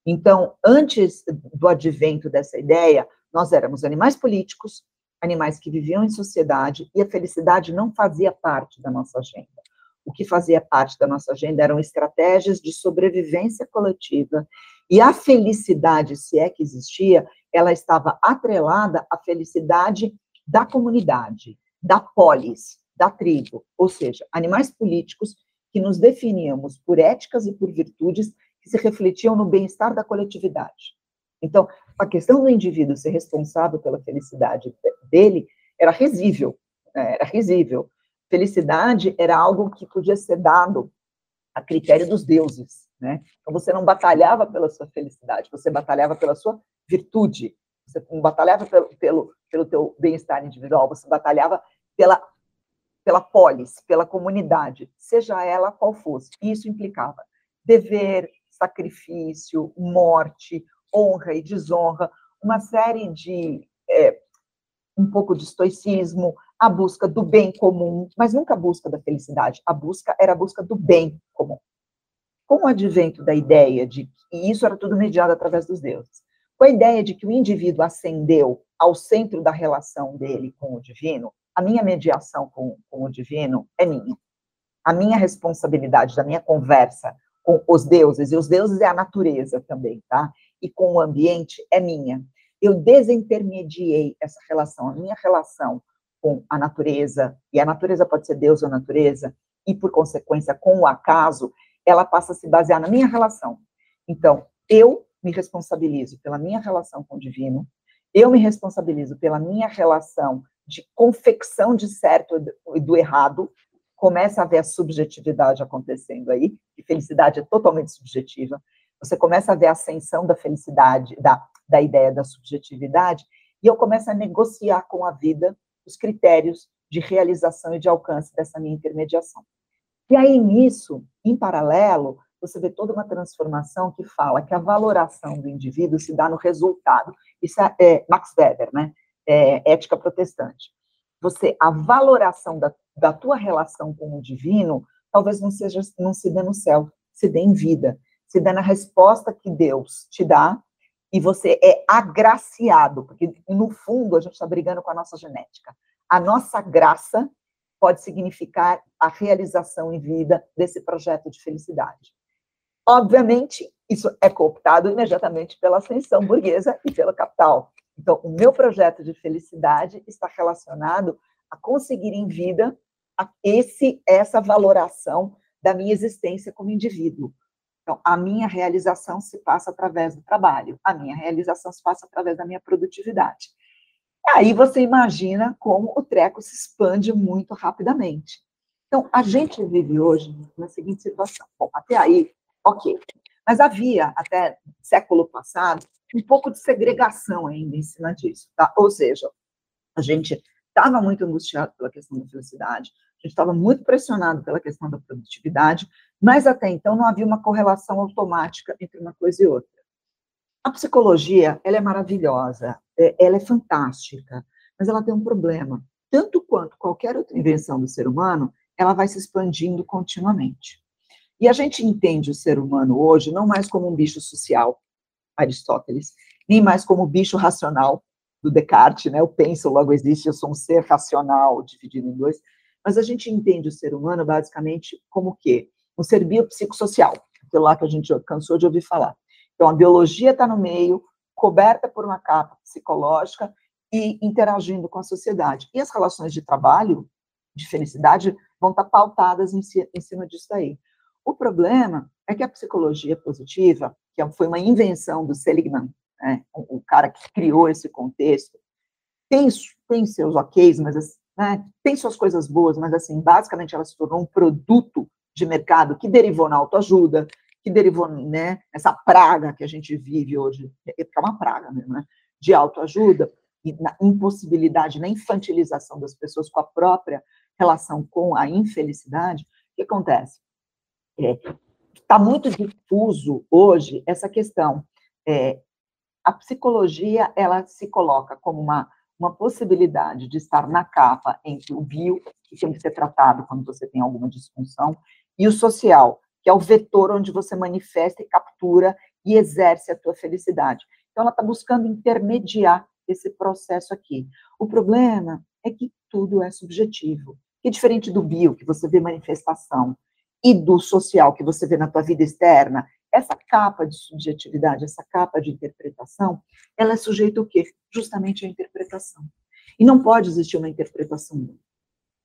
Então, antes do advento dessa ideia, nós éramos animais políticos, animais que viviam em sociedade, e a felicidade não fazia parte da nossa agenda o que fazia parte da nossa agenda eram estratégias de sobrevivência coletiva, e a felicidade, se é que existia, ela estava atrelada à felicidade da comunidade, da polis, da tribo, ou seja, animais políticos que nos definíamos por éticas e por virtudes que se refletiam no bem-estar da coletividade. Então, a questão do indivíduo ser responsável pela felicidade dele era risível, né? era risível. Felicidade era algo que podia ser dado a critério dos deuses, né? Então você não batalhava pela sua felicidade, você batalhava pela sua virtude, você não batalhava pelo, pelo, pelo teu bem-estar individual, você batalhava pela, pela polis, pela comunidade, seja ela qual fosse. Isso implicava dever, sacrifício, morte, honra e desonra, uma série de é, um pouco de estoicismo, a busca do bem comum, mas nunca a busca da felicidade. A busca era a busca do bem comum. Com o advento da ideia de que isso era tudo mediado através dos deuses, com a ideia de que o indivíduo ascendeu ao centro da relação dele com o divino, a minha mediação com, com o divino é minha. A minha responsabilidade da minha conversa com os deuses, e os deuses é a natureza também, tá? E com o ambiente é minha. Eu desintermediei essa relação, a minha relação com a natureza, e a natureza pode ser Deus ou natureza, e por consequência com o acaso, ela passa a se basear na minha relação. Então, eu me responsabilizo pela minha relação com o divino, eu me responsabilizo pela minha relação de confecção de certo e do errado, começa a ver a subjetividade acontecendo aí, e felicidade é totalmente subjetiva, você começa a ver a ascensão da felicidade, da, da ideia da subjetividade, e eu começo a negociar com a vida os critérios de realização e de alcance dessa minha intermediação. E aí, nisso, em paralelo, você vê toda uma transformação que fala que a valoração do indivíduo se dá no resultado. Isso é, é Max Weber, né? É, ética protestante. Você, a valoração da, da tua relação com o divino, talvez não seja, não se dê no céu, se dê em vida, se dê na resposta que Deus te dá e você é agraciado, porque no fundo a gente está brigando com a nossa genética. A nossa graça pode significar a realização em vida desse projeto de felicidade. Obviamente, isso é cooptado imediatamente pela ascensão burguesa e pelo capital. Então, o meu projeto de felicidade está relacionado a conseguir em vida esse essa valoração da minha existência como indivíduo. Então, a minha realização se passa através do trabalho, a minha realização se passa através da minha produtividade. E aí você imagina como o treco se expande muito rapidamente. Então, a gente vive hoje na seguinte situação. Bom, até aí, Ok. Mas havia, até século passado, um pouco de segregação ainda em cima disso, tá? Ou seja, a gente estava muito angustiado pela questão da felicidade, a gente estava muito pressionado pela questão da produtividade, mas até então não havia uma correlação automática entre uma coisa e outra. A psicologia, ela é maravilhosa, é, ela é fantástica, mas ela tem um problema. Tanto quanto qualquer outra invenção do ser humano, ela vai se expandindo continuamente. E a gente entende o ser humano hoje não mais como um bicho social, Aristóteles, nem mais como bicho racional, do Descartes, né? Eu penso, logo existe, eu sou um ser racional dividido em dois. Mas a gente entende o ser humano basicamente como o quê? Um ser biopsicossocial, aquilo lá que a gente cansou de ouvir falar. Então, a biologia está no meio, coberta por uma capa psicológica e interagindo com a sociedade. E as relações de trabalho, de felicidade, vão estar tá pautadas em cima disso aí. O problema é que a psicologia positiva, que foi uma invenção do Seligman, né, o cara que criou esse contexto, tem, tem seus ok's, mas né, tem suas coisas boas, mas assim, basicamente ela se tornou um produto de mercado que derivou na autoajuda, que derivou né, nessa praga que a gente vive hoje, que é uma praga mesmo, né, de autoajuda, e na impossibilidade, na infantilização das pessoas com a própria relação com a infelicidade, o que acontece? Está é, muito difuso hoje essa questão. É, a psicologia ela se coloca como uma, uma possibilidade de estar na capa entre o bio, que tem que ser tratado quando você tem alguma disfunção, e o social, que é o vetor onde você manifesta e captura e exerce a tua felicidade. Então, ela está buscando intermediar esse processo aqui. O problema é que tudo é subjetivo. Que diferente do bio, que você vê manifestação, e do social que você vê na tua vida externa, essa capa de subjetividade, essa capa de interpretação, ela é sujeita ao quê? Justamente à interpretação. E não pode existir uma interpretação única.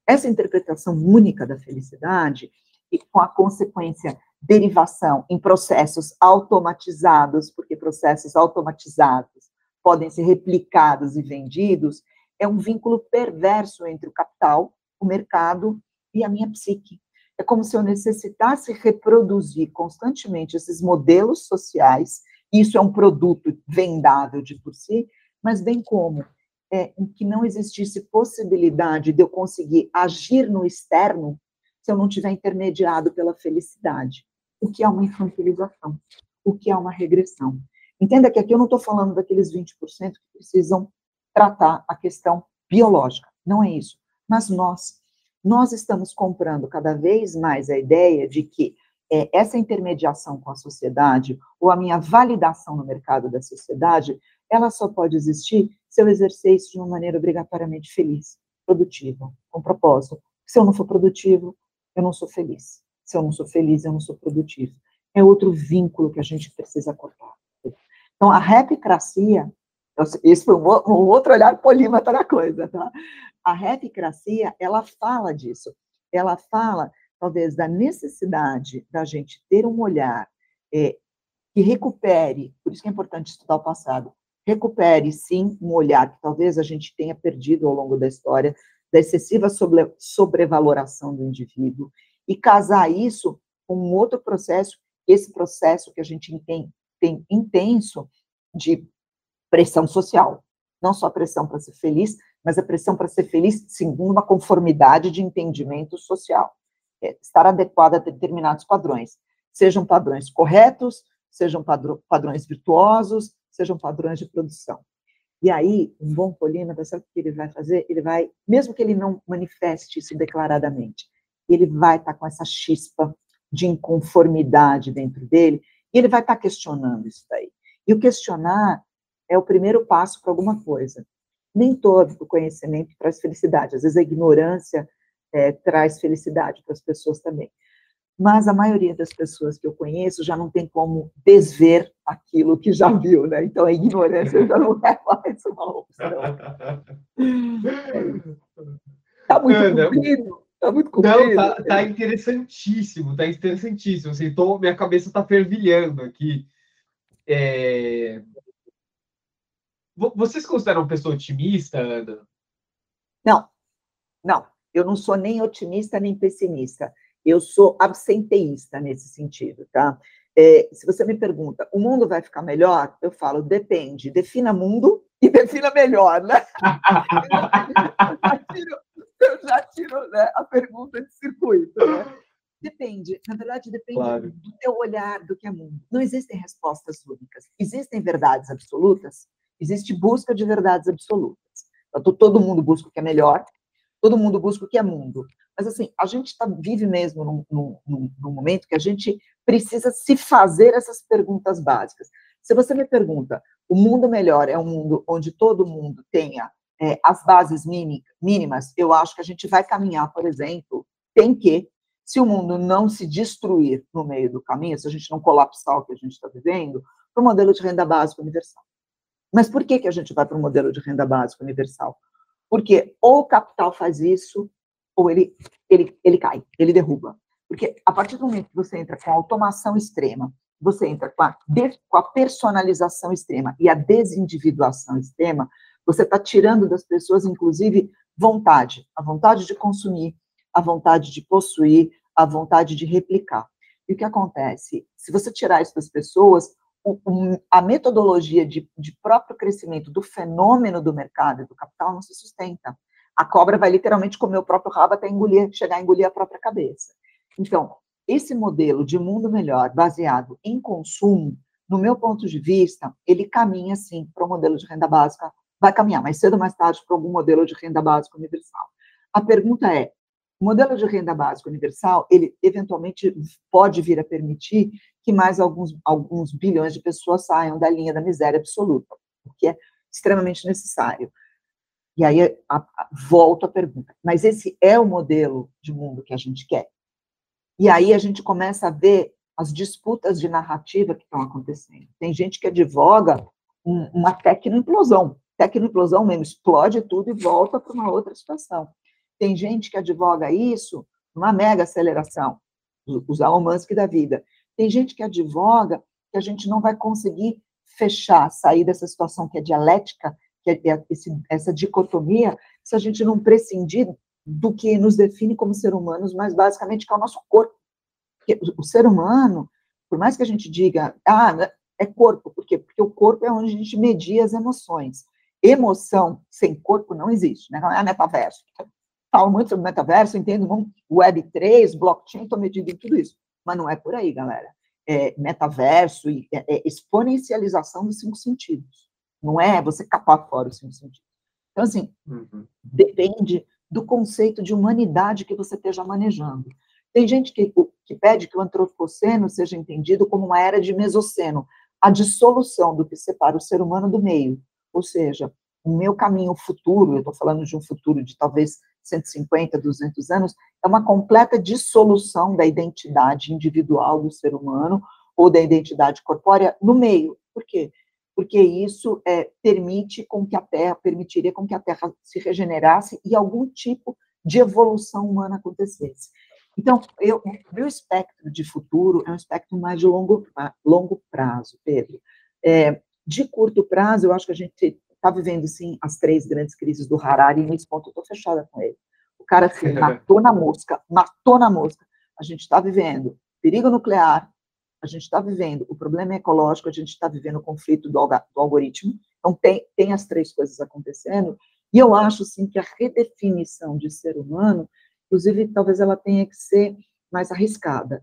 Essa interpretação única da felicidade, e com a consequência derivação em processos automatizados, porque processos automatizados podem ser replicados e vendidos, é um vínculo perverso entre o capital, o mercado e a minha psique. É como se eu necessitasse reproduzir constantemente esses modelos sociais, isso é um produto vendável de por si, mas bem como é, em que não existisse possibilidade de eu conseguir agir no externo se eu não tiver intermediado pela felicidade, o que é uma infantilização, o que é uma regressão. Entenda que aqui eu não estou falando daqueles 20% que precisam tratar a questão biológica, não é isso. Mas nós, nós estamos comprando cada vez mais a ideia de que é, essa intermediação com a sociedade, ou a minha validação no mercado da sociedade, ela só pode existir se eu exercer isso de uma maneira obrigatoriamente feliz, produtiva, com propósito. Se eu não for produtivo, eu não sou feliz. Se eu não sou feliz, eu não sou produtivo. É outro vínculo que a gente precisa cortar. Então, a repicracia, esse foi um, outro olhar polímata da coisa, tá? A repicracia, ela fala disso. Ela fala, talvez, da necessidade da gente ter um olhar é, que recupere, por isso que é importante estudar o passado, recupere, sim, um olhar que talvez a gente tenha perdido ao longo da história, da excessiva sobre, sobrevaloração do indivíduo, e casar isso com um outro processo, esse processo que a gente tem, tem intenso de pressão social. Não só a pressão para ser feliz, mas a pressão para ser feliz segundo uma conformidade de entendimento social. É, estar adequada a determinados padrões. Sejam padrões corretos, sejam padrões virtuosos, sejam padrões de produção. E aí, um bom polímata, sabe o que ele vai fazer? Ele vai, mesmo que ele não manifeste isso declaradamente, ele vai estar tá com essa chispa de inconformidade dentro dele, e ele vai estar tá questionando isso daí. E o questionar é o primeiro passo para alguma coisa. Nem todo o conhecimento traz felicidade, às vezes a ignorância é, traz felicidade para as pessoas também mas a maioria das pessoas que eu conheço já não tem como desver aquilo que já viu, né? Então a ignorância já não é mais uma opção. Está muito Ana, comprido. Tá muito comprido. Não, tá, tá interessantíssimo, tá interessantíssimo. Assim, tô, minha cabeça está fervilhando aqui. É... Vocês consideram uma pessoa otimista, Ana? Não, não. Eu não sou nem otimista nem pessimista eu sou absenteísta nesse sentido, tá? É, se você me pergunta, o mundo vai ficar melhor? Eu falo, depende. Defina mundo e defina melhor, né? eu já tiro, eu já tiro né, a pergunta de circuito, né? Depende, na verdade, depende claro. do teu olhar do que é mundo. Não existem respostas únicas. Existem verdades absolutas, existe busca de verdades absolutas. Então, todo mundo busca o que é melhor, todo mundo busca o que é mundo. Mas, assim, a gente tá, vive mesmo num, num, num momento que a gente precisa se fazer essas perguntas básicas. Se você me pergunta, o mundo melhor é um mundo onde todo mundo tenha é, as bases mínimas, eu acho que a gente vai caminhar, por exemplo, tem que, se o mundo não se destruir no meio do caminho, se a gente não colapsar o que a gente está vivendo, para o modelo de renda básica universal. Mas por que, que a gente vai para o modelo de renda básica universal? Porque ou o capital faz isso, ou ele, ele, ele cai, ele derruba. Porque a partir do momento que você entra com a automação extrema, você entra com a, com a personalização extrema e a desindividuação extrema, você está tirando das pessoas, inclusive, vontade, a vontade de consumir, a vontade de possuir, a vontade de replicar. E o que acontece? Se você tirar isso das pessoas, o, o, a metodologia de, de próprio crescimento do fenômeno do mercado e do capital não se sustenta a cobra vai literalmente comer o próprio rabo até engolir, chegar a engolir a própria cabeça. Então, esse modelo de mundo melhor, baseado em consumo, no meu ponto de vista, ele caminha, sim, para o modelo de renda básica, vai caminhar mais cedo ou mais tarde para algum modelo de renda básica universal. A pergunta é, o modelo de renda básica universal, ele eventualmente pode vir a permitir que mais alguns, alguns bilhões de pessoas saiam da linha da miséria absoluta, o que é extremamente necessário. E aí a, a, volto à pergunta: mas esse é o modelo de mundo que a gente quer? E aí a gente começa a ver as disputas de narrativa que estão acontecendo. Tem gente que advoga um, uma tecnoimplosão, tecnoimplosão mesmo, explode tudo e volta para uma outra situação. Tem gente que advoga isso, uma mega aceleração, os Musk da vida. Tem gente que advoga que a gente não vai conseguir fechar, sair dessa situação que é dialética, que é, é esse, essa dicotomia, se a gente não prescindir do que nos define como ser humanos, mas basicamente que é o nosso corpo. Porque o ser humano, por mais que a gente diga, ah, né, é corpo, por quê? Porque o corpo é onde a gente media as emoções. Emoção sem corpo não existe, né? não é metaverso. Falo muito sobre metaverso, entendo muito Web3, blockchain, estou medindo em tudo isso. Mas não é por aí, galera. É metaverso e é, é exponencialização dos cinco sentidos. Não é você capar fora os cinco sentidos. Então, assim, uhum. depende do conceito de humanidade que você esteja manejando. Tem gente que, que pede que o antropoceno seja entendido como uma era de mesoceno, a dissolução do que separa o ser humano do meio. Ou seja, o meu caminho futuro, eu estou falando de um futuro de talvez 150, 200 anos, é uma completa dissolução da identidade individual do ser humano ou da identidade corpórea no meio. Por quê? Porque isso é, permite com que a Terra, permitiria com que a Terra se regenerasse e algum tipo de evolução humana acontecesse. Então, eu, meu espectro de futuro é um espectro mais de longo, longo prazo, Pedro. É, de curto prazo, eu acho que a gente está vivendo, sim, as três grandes crises do Harari, e nesse ponto eu estou fechada com ele. O cara se matou na mosca, matou na mosca. A gente está vivendo perigo nuclear, a gente está vivendo o problema ecológico, a gente está vivendo o conflito do, do algoritmo. Então, tem, tem as três coisas acontecendo, e eu acho, sim, que a redefinição de ser humano Inclusive, talvez ela tenha que ser mais arriscada.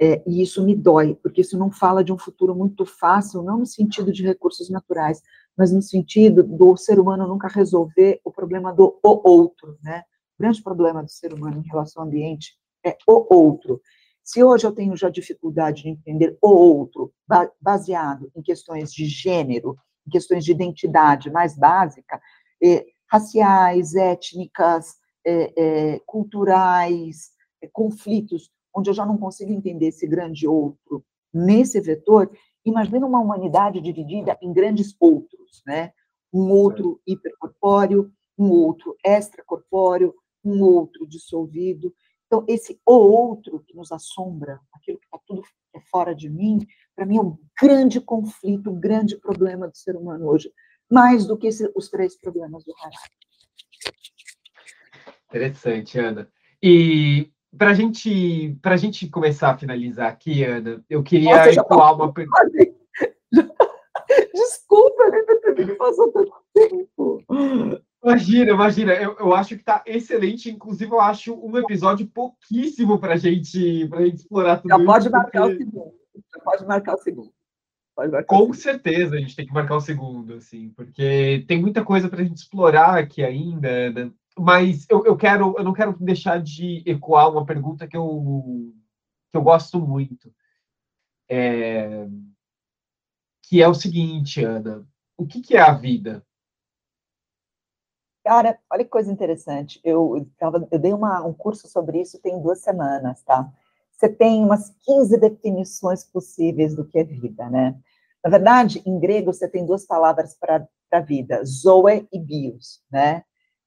É, e isso me dói, porque isso não fala de um futuro muito fácil, não no sentido de recursos naturais, mas no sentido do ser humano nunca resolver o problema do o outro, né? O grande problema do ser humano em relação ao ambiente é o outro. Se hoje eu tenho já dificuldade de entender o outro, baseado em questões de gênero, em questões de identidade mais básica, eh, raciais, étnicas, é, é, culturais, é, conflitos, onde eu já não consigo entender esse grande outro nesse vetor, imagina uma humanidade dividida em grandes outros, né? Um outro hipercorpóreo, um outro extracorpóreo, um outro dissolvido. Então, esse o outro que nos assombra, aquilo que está tudo é fora de mim, para mim é um grande conflito, um grande problema do ser humano hoje, mais do que esse, os três problemas do Harari. Interessante, Ana. E para gente, a gente começar a finalizar aqui, Ana, eu queria Nossa, ecoar uma pergunta. Desculpa, né, que passou tanto tempo. Imagina, imagina, eu, eu acho que está excelente. Inclusive, eu acho um episódio pouquíssimo para gente, a gente explorar tudo Já isso. Pode marcar porque... o segundo. Já pode marcar o segundo. Marcar Com o segundo. certeza a gente tem que marcar o segundo, assim, porque tem muita coisa para a gente explorar aqui ainda. Ana mas eu, eu quero, eu não quero deixar de ecoar uma pergunta que eu, que eu gosto muito. É, que é o seguinte, Ana, o que, que é a vida? Cara, olha que coisa interessante. Eu, tava, eu dei uma, um curso sobre isso tem duas semanas, tá? Você tem umas 15 definições possíveis do que é vida, né? Na verdade, em grego, você tem duas palavras para vida, zoe e bios, né?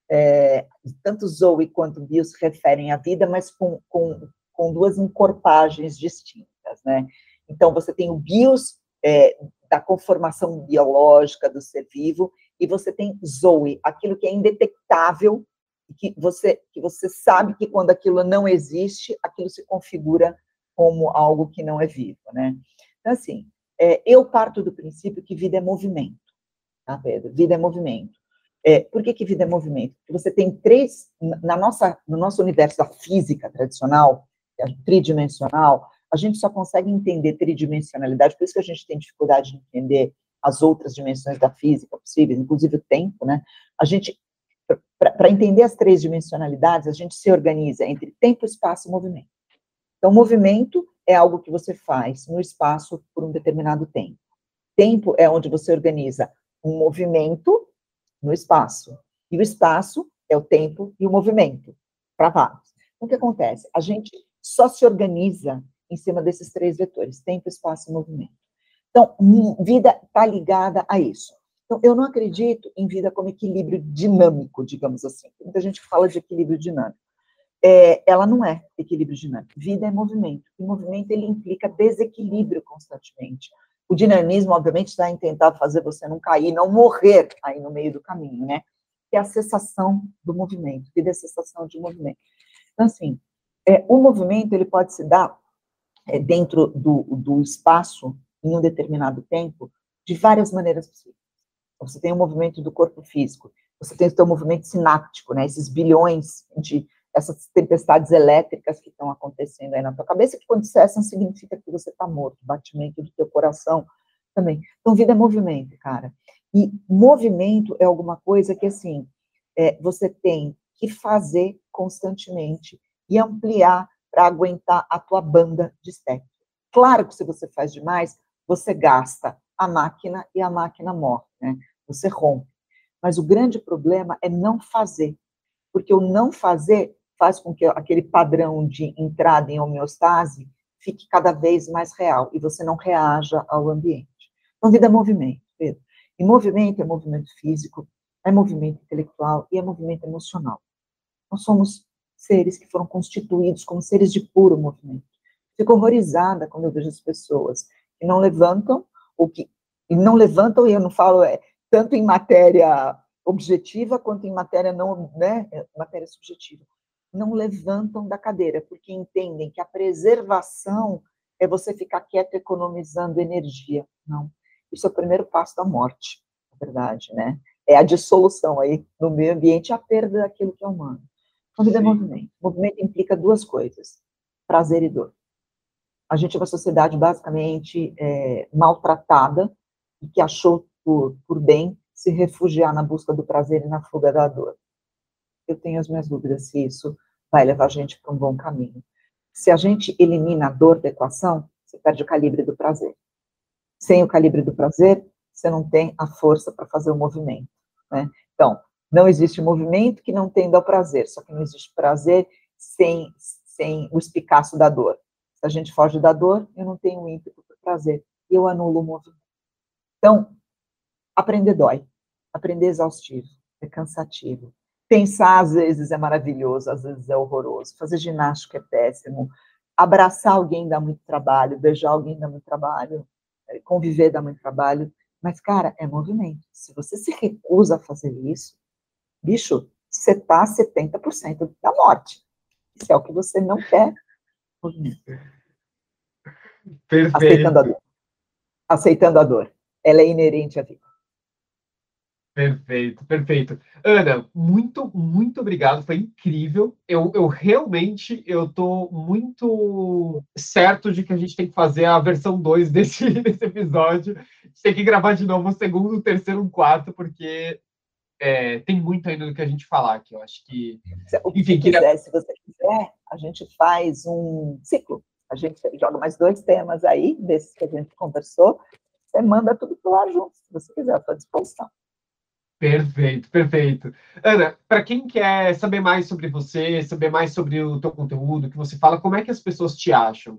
É, tanto Zoe quanto Bios referem à vida, mas com, com, com duas encorpagens distintas, né? Então, você tem o Bios é, da conformação biológica do ser vivo, e você tem Zoe, aquilo que é indetectável, que você, que você sabe que quando aquilo não existe, aquilo se configura como algo que não é vivo, né? Então, assim, é, eu parto do princípio que vida é movimento, tá, Pedro? Vida é movimento. É, por que, que vida é movimento? Você tem três, na nossa, no nosso universo da física tradicional, tridimensional, a gente só consegue entender tridimensionalidade, por isso que a gente tem dificuldade de entender as outras dimensões da física possíveis, inclusive o tempo, né? A gente, para entender as três dimensionalidades, a gente se organiza entre tempo, espaço e movimento. Então, movimento é algo que você faz no espaço por um determinado tempo. Tempo é onde você organiza um movimento no espaço. E o espaço é o tempo e o movimento, para vários. Então, o que acontece? A gente só se organiza em cima desses três vetores, tempo, espaço e movimento. Então, vida está ligada a isso. Então, eu não acredito em vida como equilíbrio dinâmico, digamos assim. Muita gente fala de equilíbrio dinâmico. É, ela não é equilíbrio dinâmico. Vida é movimento. E movimento, ele implica desequilíbrio constantemente. O dinamismo, obviamente, está em tentar fazer você não cair, não morrer aí no meio do caminho, né? Que é a cessação do movimento, que é a cessação de movimento. Então, assim, é, o movimento, ele pode se dar é, dentro do, do espaço, em um determinado tempo, de várias maneiras possíveis. Você tem o movimento do corpo físico, você tem o seu movimento sináptico, né? Esses bilhões de essas tempestades elétricas que estão acontecendo aí na tua cabeça, que quando cessam significa que você está morto, batimento do teu coração também. Então, vida é movimento, cara. E movimento é alguma coisa que, assim, é, você tem que fazer constantemente e ampliar para aguentar a tua banda de step. Claro que se você faz demais, você gasta a máquina e a máquina morre, né? Você rompe. Mas o grande problema é não fazer, porque o não fazer faz com que aquele padrão de entrada em homeostase fique cada vez mais real e você não reaja ao ambiente. Então, vida é movimento, Pedro. E movimento é movimento físico, é movimento intelectual e é movimento emocional. Nós somos seres que foram constituídos como seres de puro movimento. Fico horrorizada quando eu vejo as pessoas que não levantam, ou que e não levantam, e eu não falo é, tanto em matéria objetiva quanto em matéria não, né, matéria subjetiva não levantam da cadeira, porque entendem que a preservação é você ficar quieto economizando energia. Não. Isso é o primeiro passo da morte, na verdade, né? É a dissolução aí no meio ambiente, a perda daquilo que é humano. Então, vida é movimento. Movimento implica duas coisas: prazer e dor. A gente é uma sociedade basicamente é, maltratada e que achou por, por bem se refugiar na busca do prazer e na fuga da dor eu tenho as minhas dúvidas se isso vai levar a gente para um bom caminho. Se a gente elimina a dor da equação, você perde o calibre do prazer. Sem o calibre do prazer, você não tem a força para fazer o movimento. Né? Então, não existe movimento que não tenha o prazer, só que não existe prazer sem, sem o espicaço da dor. Se a gente foge da dor, eu não tenho ímpeto para o prazer, eu anulo o movimento. Então, aprender dói, aprender é exaustivo, é cansativo, Pensar, às vezes, é maravilhoso, às vezes é horroroso. Fazer ginástica é péssimo. Abraçar alguém dá muito trabalho, beijar alguém dá muito trabalho, é, conviver dá muito trabalho. Mas, cara, é movimento. Se você se recusa a fazer isso, bicho, você está 70% da morte. Isso é o que você não quer. Perfeito. Aceitando a dor. Aceitando a dor. Ela é inerente à vida. Perfeito, perfeito. Ana, muito, muito obrigado, foi incrível. Eu, eu realmente, eu tô muito certo de que a gente tem que fazer a versão 2 desse, desse episódio. A gente tem que gravar de novo o segundo, o terceiro, o quarto, porque é, tem muito ainda do que a gente falar aqui. Eu acho que... Enfim, quiser, queria... Se você quiser, a gente faz um ciclo. A gente joga mais dois temas aí, desses que a gente conversou. Você manda tudo para lá junto, se você quiser, à sua disposição. Perfeito, perfeito. Ana, para quem quer saber mais sobre você, saber mais sobre o teu conteúdo, que você fala, como é que as pessoas te acham?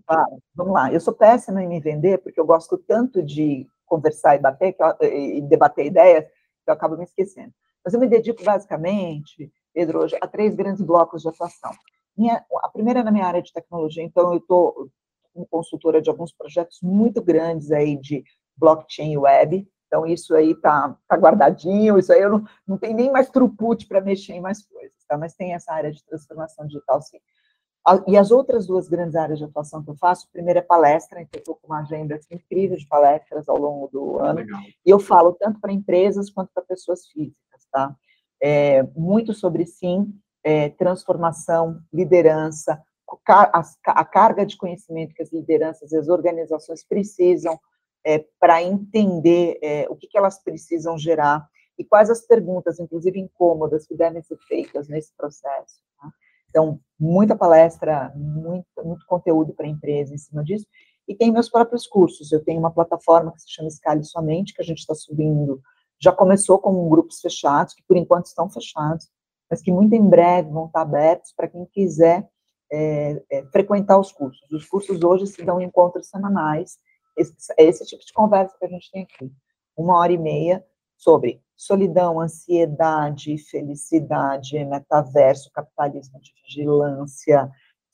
Vamos lá. Eu sou péssima em me vender, porque eu gosto tanto de conversar e bater, eu, e debater ideias, que eu acabo me esquecendo. Mas eu me dedico basicamente, Pedro, hoje, a três grandes blocos de atuação. Minha, a primeira é na minha área de tecnologia, então eu estou como consultora de alguns projetos muito grandes aí de blockchain e web, então, isso aí está tá guardadinho, isso aí eu não, não tenho nem mais throughput para mexer em mais coisas, tá? Mas tem essa área de transformação digital, sim. E as outras duas grandes áreas de atuação que eu faço, a primeira é palestra, então eu estou com uma agenda assim, incrível de palestras ao longo do ano, Legal. e eu falo tanto para empresas quanto para pessoas físicas, tá? É, muito sobre, sim, é, transformação, liderança, a carga de conhecimento que as lideranças e as organizações precisam é, para entender é, o que, que elas precisam gerar e quais as perguntas, inclusive incômodas, que devem ser feitas nesse processo. Tá? Então, muita palestra, muito, muito conteúdo para a empresa em cima disso, e tem meus próprios cursos. Eu tenho uma plataforma que se chama Escale Somente, que a gente está subindo, já começou com grupos fechados, que por enquanto estão fechados, mas que muito em breve vão estar abertos para quem quiser é, é, frequentar os cursos. Os cursos hoje se dão encontros semanais, esse, é esse tipo de conversa que a gente tem aqui. Uma hora e meia sobre solidão, ansiedade, felicidade, metaverso, capitalismo de vigilância.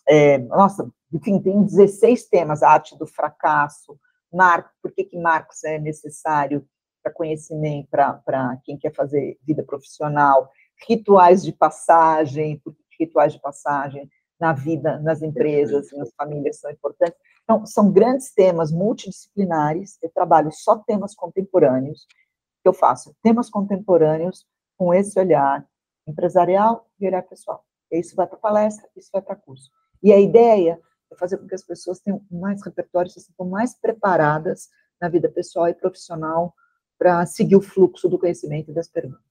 É, nossa, enfim, tem 16 temas, a arte do fracasso, Mar, por que, que Marx é necessário para conhecimento, para quem quer fazer vida profissional, rituais de passagem, rituais de passagem na vida, nas empresas, nas famílias são importantes. Então, são grandes temas multidisciplinares, eu trabalho só temas contemporâneos, que eu faço temas contemporâneos com esse olhar empresarial e olhar pessoal. E isso vai para palestra, isso vai para curso. E a ideia é fazer com que as pessoas tenham mais repertório, se sintam mais preparadas na vida pessoal e profissional para seguir o fluxo do conhecimento e das perguntas.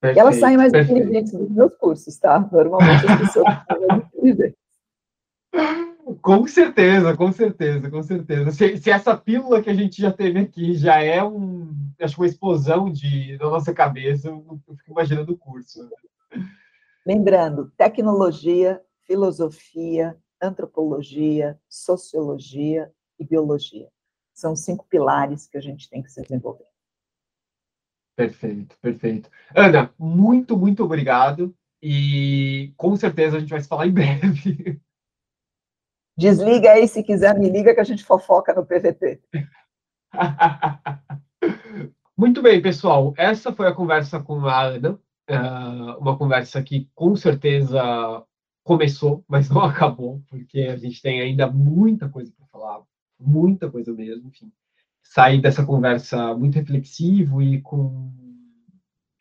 Perfeito, elas saem mais perfeito. inteligentes dos meus cursos, tá? Normalmente as pessoas saem mais inteligentes. Com certeza, com certeza, com certeza. Se, se, essa pílula que a gente já teve aqui já é um, acho uma explosão de, na nossa cabeça, eu, eu fico imaginando o curso. Lembrando, tecnologia, filosofia, antropologia, sociologia e biologia. São cinco pilares que a gente tem que se desenvolver. Perfeito, perfeito. Ana, muito, muito obrigado. E com certeza a gente vai se falar em breve. Desliga aí, se quiser, me liga que a gente fofoca no PVT. Muito bem, pessoal. Essa foi a conversa com a Ana. Uh, uma conversa que com certeza começou, mas não acabou, porque a gente tem ainda muita coisa para falar, muita coisa mesmo, enfim. Sair dessa conversa muito reflexivo e com,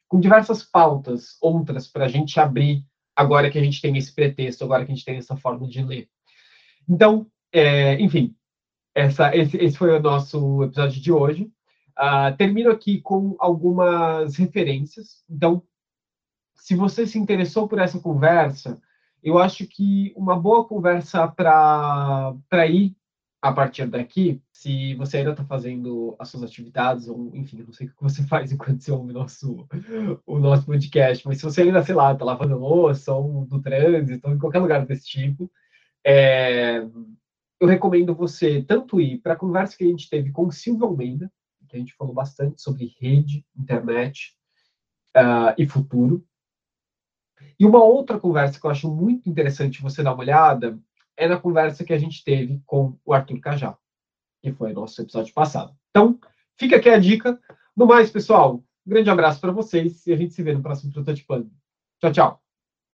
com diversas pautas, outras, para a gente abrir agora que a gente tem esse pretexto, agora que a gente tem essa forma de ler. Então, é, enfim, essa, esse, esse, foi o nosso episódio de hoje. Uh, termino aqui com algumas referências. Então, se você se interessou por essa conversa, eu acho que uma boa conversa para ir a partir daqui, se você ainda está fazendo as suas atividades, ou enfim, não sei o que você faz enquanto você ouve o nosso, o nosso podcast, mas se você ainda, sei lá, está lavando louça, ou do trânsito, ou em qualquer lugar desse tipo, é, eu recomendo você tanto ir para a conversa que a gente teve com Silvio Almeida, que a gente falou bastante sobre rede, internet uh, e futuro. E uma outra conversa que eu acho muito interessante você dar uma olhada é na conversa que a gente teve com o Arthur Cajá, que foi nosso episódio passado. Então, fica aqui a dica. No mais, pessoal, um grande abraço para vocês e a gente se vê no próximo Prototipando. Tchau, tchau.